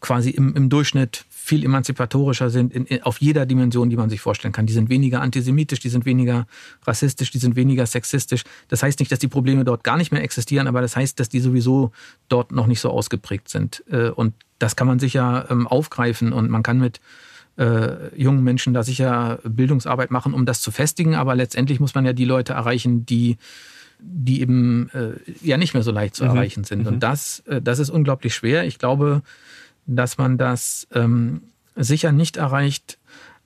quasi im, im Durchschnitt viel emanzipatorischer sind in, in, auf jeder Dimension, die man sich vorstellen kann. Die sind weniger antisemitisch, die sind weniger rassistisch, die sind weniger sexistisch. Das heißt nicht, dass die Probleme dort gar nicht mehr existieren, aber das heißt, dass die sowieso dort noch nicht so ausgeprägt sind. Äh, und das kann man sicher ähm, aufgreifen und man kann mit äh, jungen Menschen da sicher Bildungsarbeit machen, um das zu festigen. Aber letztendlich muss man ja die Leute erreichen, die die eben äh, ja nicht mehr so leicht zu mhm. erreichen sind. Mhm. Und das, äh, das ist unglaublich schwer. Ich glaube, dass man das ähm, sicher nicht erreicht,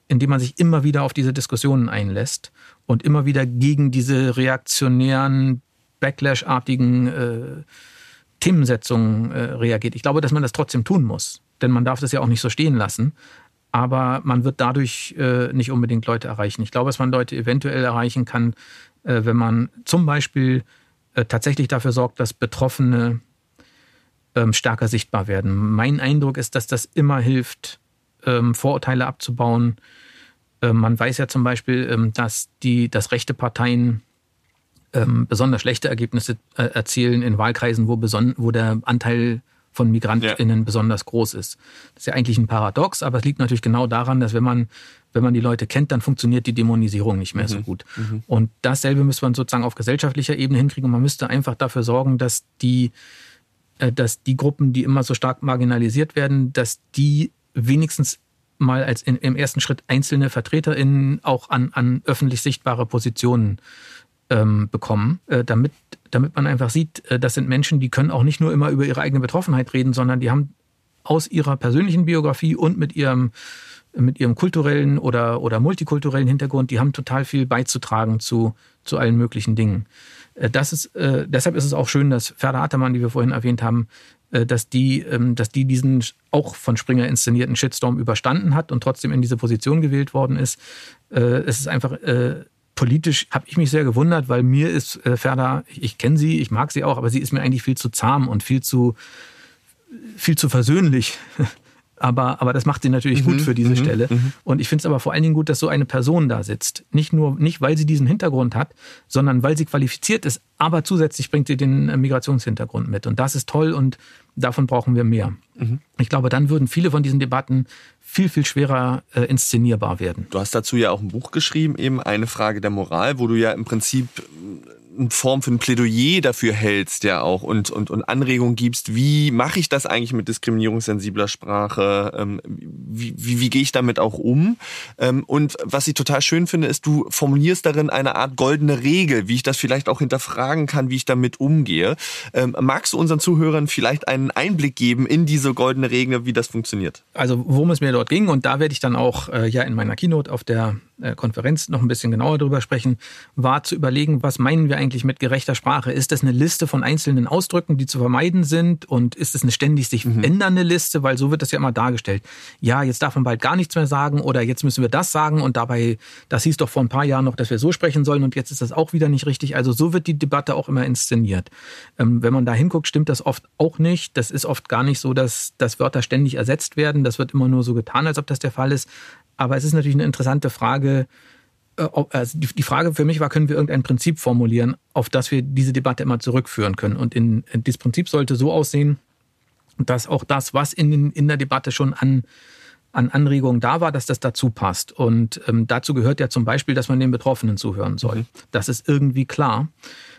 indem man sich immer wieder auf diese Diskussionen einlässt und immer wieder gegen diese reaktionären, Backlash-artigen äh, Themensetzungen äh, reagiert. Ich glaube, dass man das trotzdem tun muss, denn man darf das ja auch nicht so stehen lassen. Aber man wird dadurch äh, nicht unbedingt Leute erreichen. Ich glaube, dass man Leute eventuell erreichen kann, äh, wenn man zum Beispiel äh, tatsächlich dafür sorgt, dass Betroffene ähm, stärker sichtbar werden. Mein Eindruck ist, dass das immer hilft, ähm, Vorurteile abzubauen. Ähm, man weiß ja zum Beispiel, ähm, dass die, dass rechte Parteien ähm, besonders schlechte Ergebnisse äh, erzielen in Wahlkreisen, wo, beson wo der Anteil von MigrantInnen ja. besonders groß ist. Das ist ja eigentlich ein Paradox, aber es liegt natürlich genau daran, dass wenn man, wenn man die Leute kennt, dann funktioniert die Dämonisierung nicht mehr mhm. so gut. Mhm. Und dasselbe müsste man sozusagen auf gesellschaftlicher Ebene hinkriegen und man müsste einfach dafür sorgen, dass die, dass die Gruppen, die immer so stark marginalisiert werden, dass die wenigstens mal als in, im ersten Schritt einzelne VertreterInnen auch an, an öffentlich sichtbare Positionen ähm, bekommen, äh, damit, damit man einfach sieht, äh, das sind Menschen, die können auch nicht nur immer über ihre eigene Betroffenheit reden, sondern die haben aus ihrer persönlichen Biografie und mit ihrem mit ihrem kulturellen oder, oder multikulturellen Hintergrund, die haben total viel beizutragen zu, zu allen möglichen Dingen. Äh, das ist, äh, deshalb ist es auch schön, dass Ferda Attermann, die wir vorhin erwähnt haben, äh, dass die, ähm, dass die diesen auch von Springer inszenierten Shitstorm überstanden hat und trotzdem in diese Position gewählt worden ist. Äh, es ist einfach äh, politisch habe ich mich sehr gewundert, weil mir ist äh, Ferda, ich kenne sie, ich mag sie auch, aber sie ist mir eigentlich viel zu zahm und viel zu viel zu versöhnlich. Aber, aber das macht sie natürlich mhm, gut für diese mhm, Stelle. Mhm. Und ich finde es aber vor allen Dingen gut, dass so eine Person da sitzt. Nicht nur, nicht weil sie diesen Hintergrund hat, sondern weil sie qualifiziert ist, aber zusätzlich bringt sie den äh, Migrationshintergrund mit. Und das ist toll und davon brauchen wir mehr. Mhm. Ich glaube, dann würden viele von diesen Debatten viel, viel schwerer äh, inszenierbar werden. Du hast dazu ja auch ein Buch geschrieben, eben eine Frage der Moral, wo du ja im Prinzip eine Form für ein Plädoyer dafür hältst ja auch und, und, und Anregungen gibst, wie mache ich das eigentlich mit diskriminierungssensibler Sprache, ähm, wie, wie, wie gehe ich damit auch um ähm, und was ich total schön finde, ist, du formulierst darin eine Art goldene Regel, wie ich das vielleicht auch hinterfragen kann, wie ich damit umgehe. Ähm, magst du unseren Zuhörern vielleicht einen Einblick geben in diese goldene Regel, wie das funktioniert? Also worum es mir dort ging und da werde ich dann auch äh, ja in meiner Keynote auf der äh, Konferenz noch ein bisschen genauer darüber sprechen, war zu überlegen, was meinen wir eigentlich mit gerechter Sprache? Ist das eine Liste von einzelnen Ausdrücken, die zu vermeiden sind? Und ist es eine ständig sich mhm. ändernde Liste? Weil so wird das ja immer dargestellt. Ja, jetzt darf man bald gar nichts mehr sagen oder jetzt müssen wir das sagen und dabei, das hieß doch vor ein paar Jahren noch, dass wir so sprechen sollen und jetzt ist das auch wieder nicht richtig. Also so wird die Debatte auch immer inszeniert. Ähm, wenn man da hinguckt, stimmt das oft auch nicht. Das ist oft gar nicht so, dass, dass Wörter ständig ersetzt werden. Das wird immer nur so getan, als ob das der Fall ist. Aber es ist natürlich eine interessante Frage. Äh, also die Frage für mich war, können wir irgendein Prinzip formulieren, auf das wir diese Debatte immer zurückführen können? Und in, dieses Prinzip sollte so aussehen, dass auch das, was in, in der Debatte schon an, an Anregungen da war, dass das dazu passt. Und ähm, dazu gehört ja zum Beispiel, dass man den Betroffenen zuhören soll. Mhm. Das ist irgendwie klar,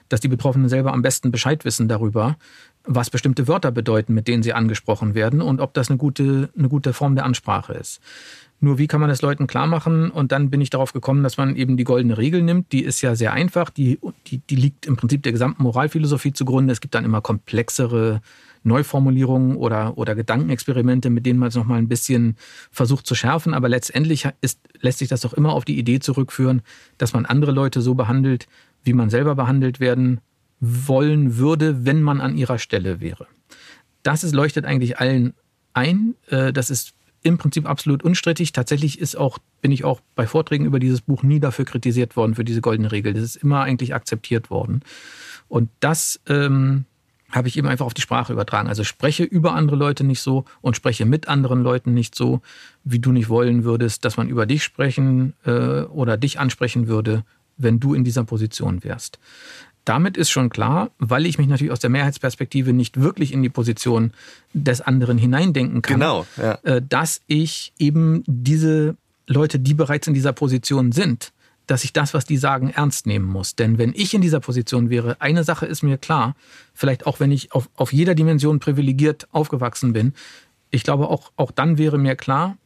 dass die Betroffenen selber am besten Bescheid wissen darüber, was bestimmte Wörter bedeuten, mit denen sie angesprochen werden und ob das eine gute, eine gute Form der Ansprache ist. Nur wie kann man das Leuten klar machen? Und dann bin ich darauf gekommen, dass man eben die goldene Regel nimmt. Die ist ja sehr einfach. Die, die, die liegt im Prinzip der gesamten Moralphilosophie zugrunde. Es gibt dann immer komplexere Neuformulierungen oder, oder Gedankenexperimente, mit denen man es nochmal ein bisschen versucht zu schärfen. Aber letztendlich ist, lässt sich das doch immer auf die Idee zurückführen, dass man andere Leute so behandelt, wie man selber behandelt werden wollen würde, wenn man an ihrer Stelle wäre. Das ist, leuchtet eigentlich allen ein. Äh, das ist im Prinzip absolut unstrittig. Tatsächlich ist auch, bin ich auch bei Vorträgen über dieses Buch nie dafür kritisiert worden, für diese goldene Regel. Das ist immer eigentlich akzeptiert worden. Und das ähm, habe ich eben einfach auf die Sprache übertragen. Also spreche über andere Leute nicht so und spreche mit anderen Leuten nicht so, wie du nicht wollen würdest, dass man über dich sprechen äh, oder dich ansprechen würde, wenn du in dieser Position wärst damit ist schon klar, weil ich mich natürlich aus der Mehrheitsperspektive nicht wirklich in die Position des anderen hineindenken kann, genau, ja. Äh, dass ich eben diese Leute, die bereits in dieser Position sind, dass ich das, was die sagen, ernst nehmen muss. Denn wenn ich in dieser Position wäre, eine Sache ist mir klar, vielleicht auch wenn ich auf, auf jeder Dimension privilegiert aufgewachsen bin, ich glaube auch, auch dann wäre mir klar,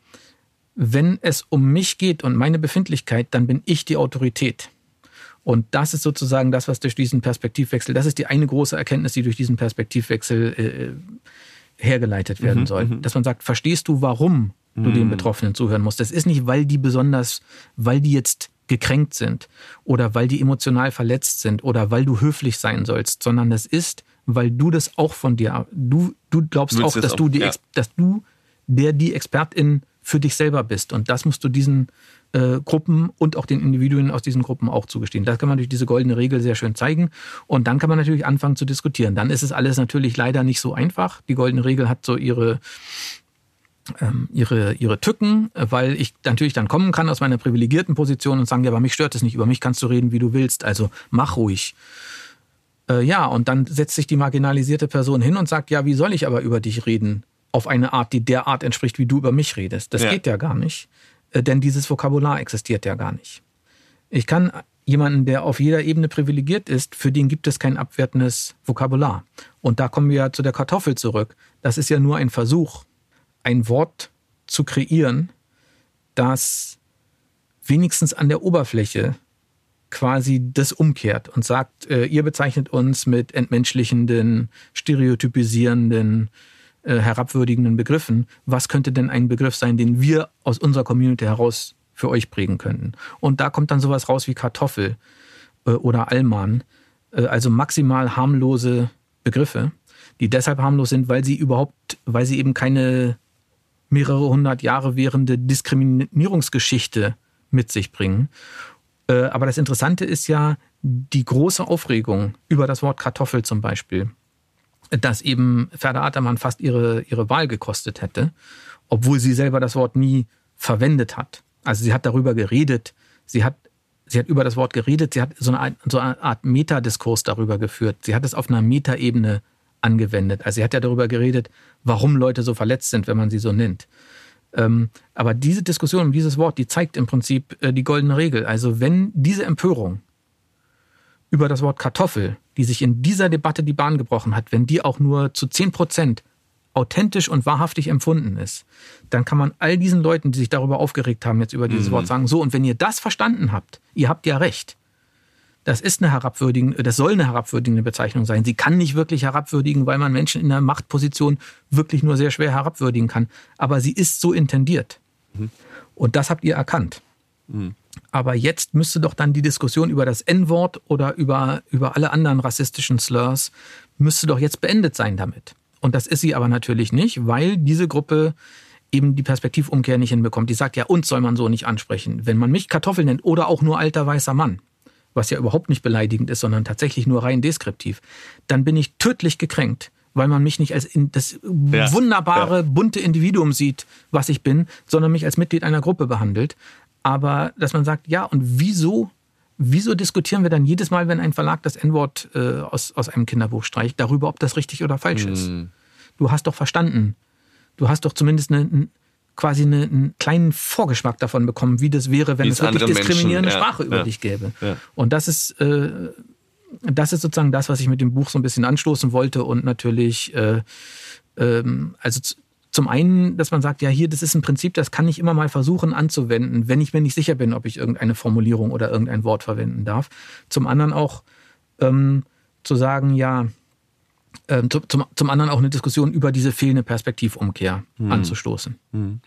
wenn es um mich geht und meine Befindlichkeit, dann bin ich die Autorität. Und das ist sozusagen das, was durch diesen Perspektivwechsel, das ist die eine große Erkenntnis, die durch diesen Perspektivwechsel äh, hergeleitet werden mhm, soll. Mhm. Dass man sagt, verstehst du, warum du den mhm. Betroffenen zuhören musst? Das ist nicht, weil die besonders, weil die jetzt gekränkt sind oder weil die emotional verletzt sind oder weil du höflich sein sollst, sondern das ist, weil du das auch von dir, du, du glaubst auch, dass auch, du die, ja. dass du der die Expertin für dich selber bist. Und das musst du diesen äh, Gruppen und auch den Individuen aus diesen Gruppen auch zugestehen. Das kann man durch diese goldene Regel sehr schön zeigen. Und dann kann man natürlich anfangen zu diskutieren. Dann ist es alles natürlich leider nicht so einfach. Die goldene Regel hat so ihre ähm, ihre, ihre Tücken, weil ich natürlich dann kommen kann aus meiner privilegierten Position und sagen, ja, aber mich stört es nicht, über mich kannst du reden, wie du willst, also mach ruhig. Äh, ja, und dann setzt sich die marginalisierte Person hin und sagt, ja, wie soll ich aber über dich reden? Auf eine Art, die der Art entspricht, wie du über mich redest. Das ja. geht ja gar nicht, äh, denn dieses Vokabular existiert ja gar nicht. Ich kann jemanden, der auf jeder Ebene privilegiert ist, für den gibt es kein abwertendes Vokabular. Und da kommen wir ja zu der Kartoffel zurück. Das ist ja nur ein Versuch, ein Wort zu kreieren, das wenigstens an der Oberfläche quasi das umkehrt und sagt, äh, ihr bezeichnet uns mit entmenschlichenden, stereotypisierenden, äh, herabwürdigenden Begriffen. Was könnte denn ein Begriff sein, den wir aus unserer Community heraus für euch prägen könnten? Und da kommt dann sowas raus wie Kartoffel äh, oder Allmann, äh, also maximal harmlose Begriffe, die deshalb harmlos sind, weil sie überhaupt, weil sie eben keine mehrere hundert Jahre währende Diskriminierungsgeschichte mit sich bringen. Aber das Interessante ist ja die große Aufregung über das Wort Kartoffel zum Beispiel, dass eben Ferda Atermann fast ihre, ihre Wahl gekostet hätte, obwohl sie selber das Wort nie verwendet hat. Also sie hat darüber geredet, sie hat, sie hat über das Wort geredet, sie hat so eine, so eine Art Metadiskurs darüber geführt. Sie hat es auf einer Metaebene angewendet. Also sie hat ja darüber geredet, warum Leute so verletzt sind, wenn man sie so nennt. Ähm, aber diese Diskussion um dieses Wort, die zeigt im Prinzip äh, die goldene Regel. Also wenn diese Empörung über das Wort Kartoffel, die sich in dieser Debatte die Bahn gebrochen hat, wenn die auch nur zu 10 Prozent authentisch und wahrhaftig empfunden ist, dann kann man all diesen Leuten, die sich darüber aufgeregt haben, jetzt über dieses mhm. Wort sagen, so, und wenn ihr das verstanden habt, ihr habt ja recht, das ist eine herabwürdigende, das soll eine herabwürdigende Bezeichnung sein. Sie kann nicht wirklich herabwürdigen, weil man Menschen in einer Machtposition wirklich nur sehr schwer herabwürdigen kann. Aber sie ist so intendiert. Mhm. Und das habt ihr erkannt. Mhm. Aber jetzt müsste doch dann die Diskussion über das N-Wort oder über, über alle anderen rassistischen Slurs müsste doch jetzt beendet sein damit. Und das ist sie aber natürlich nicht, weil diese Gruppe eben die Perspektivumkehr nicht hinbekommt. Die sagt, ja, uns soll man so nicht ansprechen. Wenn man mich Kartoffel nennt oder auch nur alter weißer Mann, was ja überhaupt nicht beleidigend ist, sondern tatsächlich nur rein deskriptiv, dann bin ich tödlich gekränkt, weil man mich nicht als das ja, wunderbare, ja. bunte Individuum sieht, was ich bin, sondern mich als Mitglied einer Gruppe behandelt. Aber dass man sagt, ja, und wieso, wieso diskutieren wir dann jedes Mal, wenn ein Verlag das N-Wort äh, aus, aus einem Kinderbuch streicht, darüber, ob das richtig oder falsch hm. ist? Du hast doch verstanden. Du hast doch zumindest eine, quasi eine, einen kleinen Vorgeschmack davon bekommen, wie das wäre, wenn es wirklich diskriminierende Menschen, Sprache über ja, dich gäbe. Ja. Und das ist, äh, das ist sozusagen das, was ich mit dem Buch so ein bisschen anstoßen wollte und natürlich, äh, ähm, also zum einen, dass man sagt, ja, hier, das ist ein Prinzip, das kann ich immer mal versuchen anzuwenden, wenn ich mir nicht sicher bin, ob ich irgendeine Formulierung oder irgendein Wort verwenden darf. Zum anderen auch ähm, zu sagen, ja, ähm, zum, zum anderen auch eine Diskussion über diese fehlende Perspektivumkehr hm. anzustoßen. Hm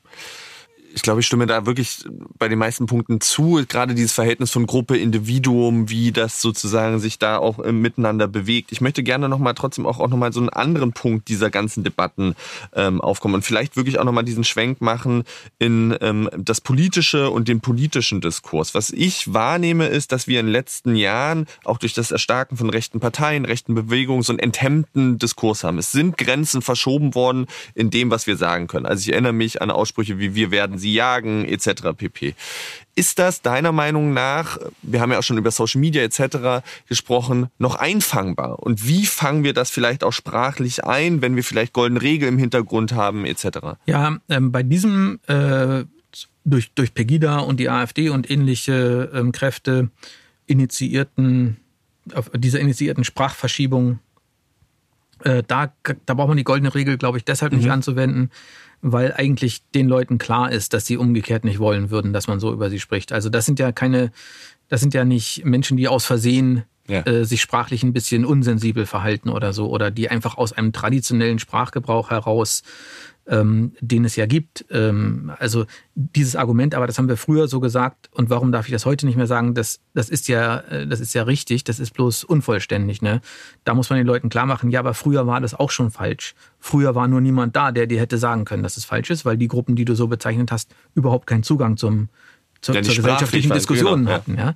ich glaube, ich stimme da wirklich bei den meisten Punkten zu. Gerade dieses Verhältnis von Gruppe, Individuum, wie das sozusagen sich da auch äh, miteinander bewegt. Ich möchte gerne nochmal trotzdem auch, auch nochmal so einen anderen Punkt dieser ganzen Debatten ähm, aufkommen und vielleicht wirklich auch nochmal diesen Schwenk machen in ähm, das politische und den politischen Diskurs. Was ich wahrnehme, ist, dass wir in den letzten Jahren auch durch das Erstarken von rechten Parteien, rechten Bewegungen so einen enthemmten Diskurs haben. Es sind Grenzen verschoben worden in dem, was wir sagen können. Also ich erinnere mich an Aussprüche wie wir werden sie jagen etc. pp. Ist das deiner Meinung nach, wir haben ja auch schon über Social Media etc. gesprochen, noch einfangbar? Und wie fangen wir das vielleicht auch sprachlich ein, wenn wir vielleicht goldene Regeln im Hintergrund haben etc.? Ja, ähm, bei diesem äh, durch, durch Pegida und die AfD und ähnliche ähm, Kräfte initiierten, auf dieser initiierten Sprachverschiebung, äh, da, da braucht man die goldene Regel, glaube ich, deshalb nicht mhm. anzuwenden, weil eigentlich den Leuten klar ist, dass sie umgekehrt nicht wollen würden, dass man so über sie spricht. Also das sind ja keine, das sind ja nicht Menschen, die aus Versehen ja. äh, sich sprachlich ein bisschen unsensibel verhalten oder so, oder die einfach aus einem traditionellen Sprachgebrauch heraus ähm, den es ja gibt. Ähm, also dieses Argument, aber das haben wir früher so gesagt und warum darf ich das heute nicht mehr sagen? Das, das ist ja, äh, das ist ja richtig, das ist bloß unvollständig. Ne? Da muss man den Leuten klar machen, ja, aber früher war das auch schon falsch. Früher war nur niemand da, der dir hätte sagen können, dass es falsch ist, weil die Gruppen, die du so bezeichnet hast, überhaupt keinen Zugang zum, zur, ja, zur gesellschaftlichen Diskussion genau, hatten. Ja.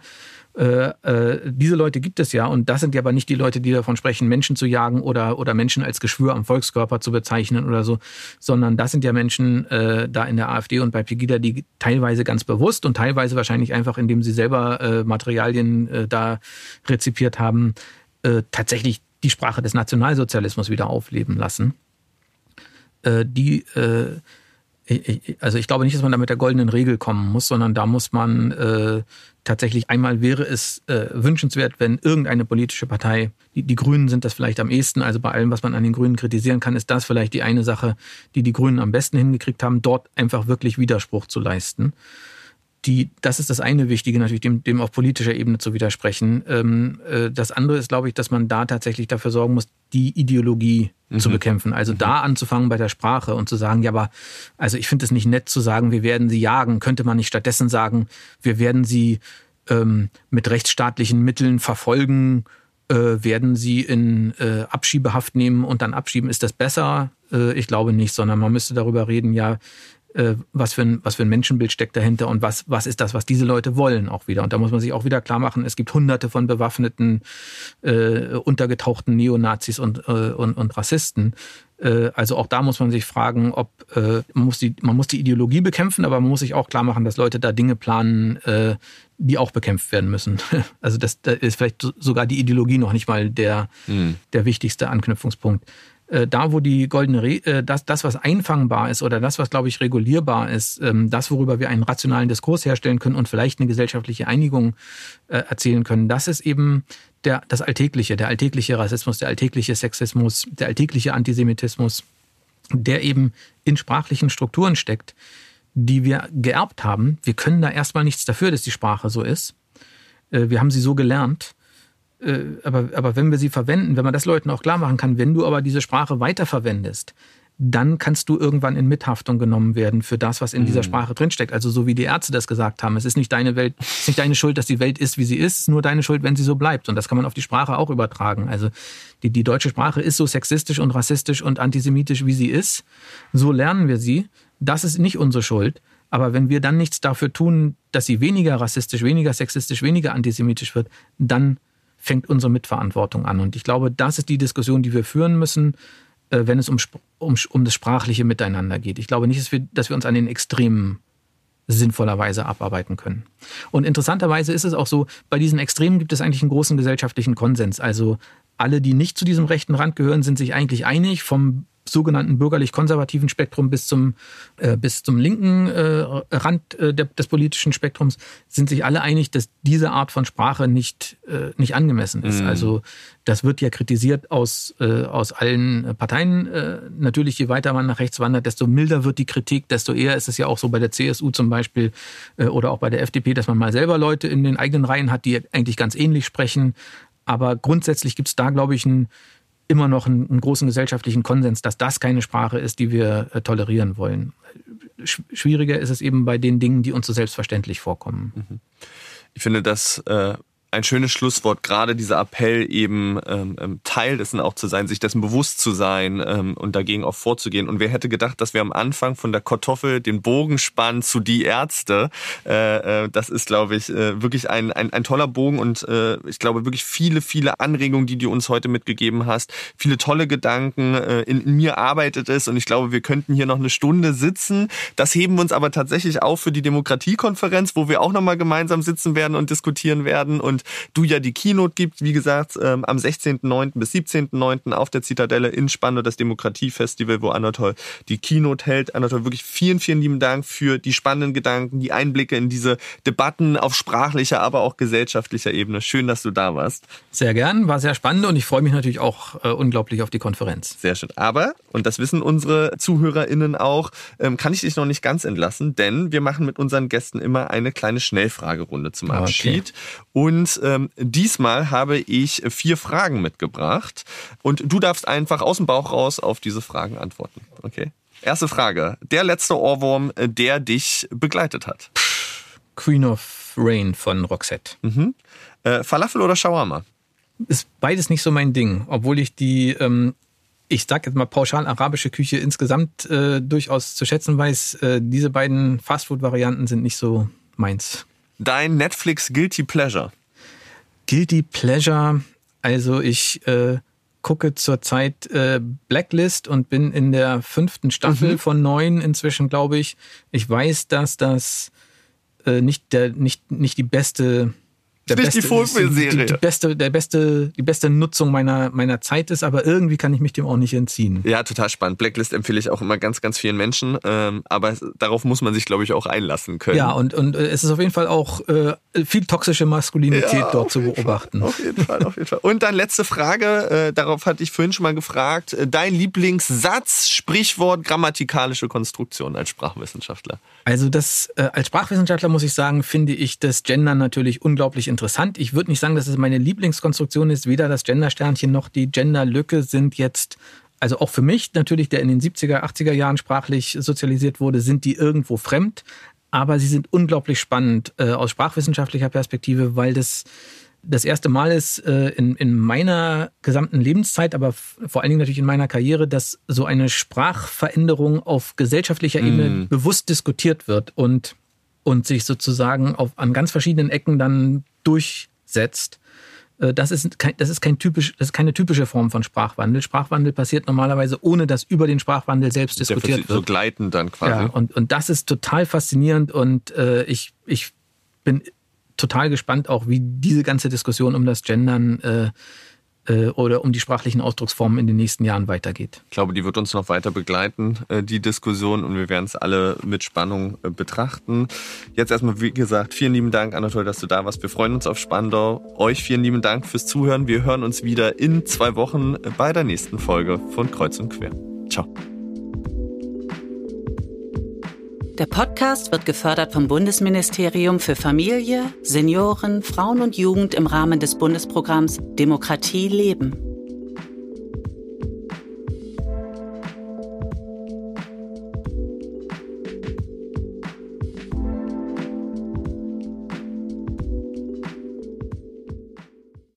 Äh, äh, diese Leute gibt es ja und das sind ja aber nicht die Leute, die davon sprechen, Menschen zu jagen oder, oder Menschen als Geschwür am Volkskörper zu bezeichnen oder so, sondern das sind ja Menschen äh, da in der AfD und bei Pegida, die teilweise ganz bewusst und teilweise wahrscheinlich einfach, indem sie selber äh, Materialien äh, da rezipiert haben, tatsächlich die Sprache des Nationalsozialismus wieder aufleben lassen. Die also ich glaube nicht, dass man da mit der goldenen Regel kommen muss, sondern da muss man tatsächlich einmal wäre es äh, wünschenswert, wenn irgendeine politische Partei, die, die Grünen sind das vielleicht am ehesten, also bei allem, was man an den Grünen kritisieren kann, ist das vielleicht die eine Sache, die die Grünen am besten hingekriegt haben, dort einfach wirklich Widerspruch zu leisten die, das ist das eine Wichtige, natürlich dem, dem auf politischer Ebene zu widersprechen. Ähm, äh, das andere ist, glaube ich, dass man da tatsächlich dafür sorgen muss, die Ideologie mhm. zu bekämpfen. Also mhm. da anzufangen bei der Sprache und zu sagen, ja, aber also ich finde es nicht nett zu sagen, wir werden sie jagen. Könnte man nicht stattdessen sagen, wir werden sie ähm, mit rechtsstaatlichen Mitteln verfolgen, äh, werden sie in äh, Abschiebehaft nehmen und dann abschieben. Ist das besser? Äh, ich glaube nicht, sondern man müsste darüber reden, ja, äh, was für, ein, was für ein Menschenbild steckt dahinter und was, was ist das, was diese Leute wollen auch wieder. Und da muss man sich auch wieder klar machen, es gibt hunderte von bewaffneten, äh, untergetauchten Neonazis und, äh, und, und Rassisten. Äh, also auch da muss man sich fragen, ob äh, man, muss die, man muss die Ideologie bekämpfen, aber man muss sich auch klar machen, dass Leute da Dinge planen, äh, die auch bekämpft werden müssen. Also das, da ist vielleicht sogar die Ideologie noch nicht mal der, mhm. der wichtigste Anknüpfungspunkt. Äh, da, wo die goldene, Re äh, das, das, was einfangbar ist oder das, was, glaube ich, regulierbar ist, ähm, das, worüber wir einen rationalen Diskurs herstellen können und vielleicht eine gesellschaftliche Einigung äh, erzielen können, das ist eben der, das Alltägliche, der alltägliche Rassismus, der alltägliche Sexismus, der alltägliche Antisemitismus, der eben in sprachlichen Strukturen steckt, die wir geerbt haben. Wir können da erstmal nichts dafür, dass die Sprache so ist. Wir haben sie so gelernt. Äh, aber, aber wenn wir sie verwenden, wenn man das Leuten auch klar machen kann, wenn du aber diese Sprache weiterverwendest, dann kannst du irgendwann in Mithaftung genommen werden für das, was in mhm. dieser Sprache drinsteckt. Also so wie die Ärzte das gesagt haben. Es ist nicht deine Welt, es ist nicht deine Schuld, dass die Welt ist, wie sie ist, es ist nur deine Schuld, wenn sie so bleibt. Und das kann man auf die Sprache auch übertragen. Also die, die deutsche Sprache ist so sexistisch und rassistisch und antisemitisch, wie sie ist. So lernen wir sie. Das ist nicht unsere Schuld. Aber wenn wir dann nichts dafür tun, dass sie weniger rassistisch, weniger sexistisch, weniger antisemitisch wird, dann fängt unsere Mitverantwortung an. Und ich glaube, das ist die Diskussion, die wir führen müssen, äh, wenn es um, um, um das sprachliche Miteinander geht. Ich glaube nicht, dass wir, dass wir uns an den Extremen sinnvollerweise abarbeiten können. Und interessanterweise ist es auch so, bei diesen Extremen gibt es eigentlich einen großen gesellschaftlichen Konsens. Also alle, die nicht zu diesem rechten Rand gehören, sind sich eigentlich einig, vom sogenannten bürgerlich-konservativen Spektrum bis zum, äh, bis zum linken äh, Rand äh, des politischen Spektrums sind sich alle einig, dass diese Art von Sprache nicht, äh, nicht angemessen ist. Mhm. Also das wird ja kritisiert aus, äh, aus allen Parteien. Äh, natürlich, je weiter man nach rechts wandert, desto milder wird die Kritik, desto eher ist es ja auch so bei der CSU zum Beispiel oder auch bei der FDP, dass man mal selber Leute in den eigenen Reihen hat, die eigentlich ganz ähnlich sprechen. Aber grundsätzlich gibt es da, glaube ich, ein immer noch einen, einen, großen gesellschaftlichen Konsens, dass das keine Sprache ist, die wir äh, tolerieren wollen. Schwieriger ist es eben bei den Dingen, die uns so selbstverständlich vorkommen. Mhm. Ich finde, das äh, ein schönes Schlusswort, gerade dieser Appell eben ähm, ähm, Teil dessen auch zu sein, sich dessen bewusst zu sein ähm, und dagegen auch vorzugehen. Und wer hätte gedacht, dass wir am Anfang von der Kartoffel den Bogen spannen zu die Ärzte? Äh, äh, das ist, glaube ich, äh, wirklich ein, ein, ein toller Bogen und äh, ich glaube wirklich viele, viele Anregungen, die du uns heute mitgegeben hast, viele tolle Gedanken. Äh, in, in mir arbeitet es und ich glaube, wir könnten hier noch eine Stunde sitzen. Das heben wir uns aber tatsächlich auf für die Demokratiekonferenz, wo wir auch nochmal gemeinsam sitzen werden und diskutieren werden und du ja die Keynote gibt, wie gesagt, ähm, am 16.09. bis 17.09. auf der Zitadelle in Spandau, das Demokratiefestival, wo Anatol die Keynote hält. Anatol, wirklich vielen, vielen lieben Dank für die spannenden Gedanken, die Einblicke in diese Debatten auf sprachlicher, aber auch gesellschaftlicher Ebene. Schön, dass du da warst. Sehr gern, war sehr spannend und ich freue mich natürlich auch äh, unglaublich auf die Konferenz. Sehr schön. Aber, und das wissen unsere ZuhörerInnen auch, ähm, kann ich dich noch nicht ganz entlassen, denn wir machen mit unseren Gästen immer eine kleine Schnellfragerunde zum Abschied. Okay. Und ähm, diesmal habe ich vier Fragen mitgebracht und du darfst einfach aus dem Bauch raus auf diese Fragen antworten. Okay? Erste Frage. Der letzte Ohrwurm, der dich begleitet hat. Queen of Rain von Roxette. Mhm. Äh, Falafel oder Shawarma? Ist beides nicht so mein Ding, obwohl ich die, ähm, ich sag jetzt mal pauschal arabische Küche insgesamt äh, durchaus zu schätzen weiß. Äh, diese beiden Fastfood-Varianten sind nicht so meins. Dein Netflix Guilty Pleasure? Guilty Pleasure. Also ich äh, gucke zurzeit äh, Blacklist und bin in der fünften Staffel mhm. von neun inzwischen, glaube ich. Ich weiß, dass das äh, nicht der nicht nicht die beste der nicht beste, die Die, die, beste, der beste, die beste Nutzung meiner, meiner Zeit ist, aber irgendwie kann ich mich dem auch nicht entziehen. Ja, total spannend. Blacklist empfehle ich auch immer ganz, ganz vielen Menschen, ähm, aber darauf muss man sich, glaube ich, auch einlassen können. Ja, und, und äh, es ist auf jeden Fall auch äh, viel toxische Maskulinität ja, dort zu beobachten. Fall, auf jeden Fall, auf jeden Fall. Und dann letzte Frage, äh, darauf hatte ich vorhin schon mal gefragt. Äh, dein Lieblingssatz, Sprichwort, grammatikalische Konstruktion als Sprachwissenschaftler? Also das äh, als Sprachwissenschaftler muss ich sagen, finde ich das Gender natürlich unglaublich interessant. Ich würde nicht sagen, dass es meine Lieblingskonstruktion ist. Weder das Gendersternchen noch die Genderlücke sind jetzt, also auch für mich natürlich, der in den 70er, 80er Jahren sprachlich sozialisiert wurde, sind die irgendwo fremd. Aber sie sind unglaublich spannend äh, aus sprachwissenschaftlicher Perspektive, weil das das erste Mal ist äh, in, in meiner gesamten Lebenszeit, aber vor allen Dingen natürlich in meiner Karriere, dass so eine Sprachveränderung auf gesellschaftlicher Ebene mm. bewusst diskutiert wird und, und sich sozusagen auf, an ganz verschiedenen Ecken dann durchsetzt. Äh, das ist, kein, das, ist kein typisch, das ist keine typische Form von Sprachwandel. Sprachwandel passiert normalerweise, ohne dass über den Sprachwandel selbst diskutiert wird. So gleitend dann quasi. Ja, und, und das ist total faszinierend und äh, ich, ich bin total gespannt auch, wie diese ganze Diskussion um das Gendern äh, oder um die sprachlichen Ausdrucksformen in den nächsten Jahren weitergeht. Ich glaube, die wird uns noch weiter begleiten, äh, die Diskussion, und wir werden es alle mit Spannung äh, betrachten. Jetzt erstmal, wie gesagt, vielen lieben Dank, Anatol, dass du da warst. Wir freuen uns auf Spandau. Euch vielen lieben Dank fürs Zuhören. Wir hören uns wieder in zwei Wochen bei der nächsten Folge von Kreuz und Quer. Ciao. Der Podcast wird gefördert vom Bundesministerium für Familie, Senioren, Frauen und Jugend im Rahmen des Bundesprogramms Demokratie leben.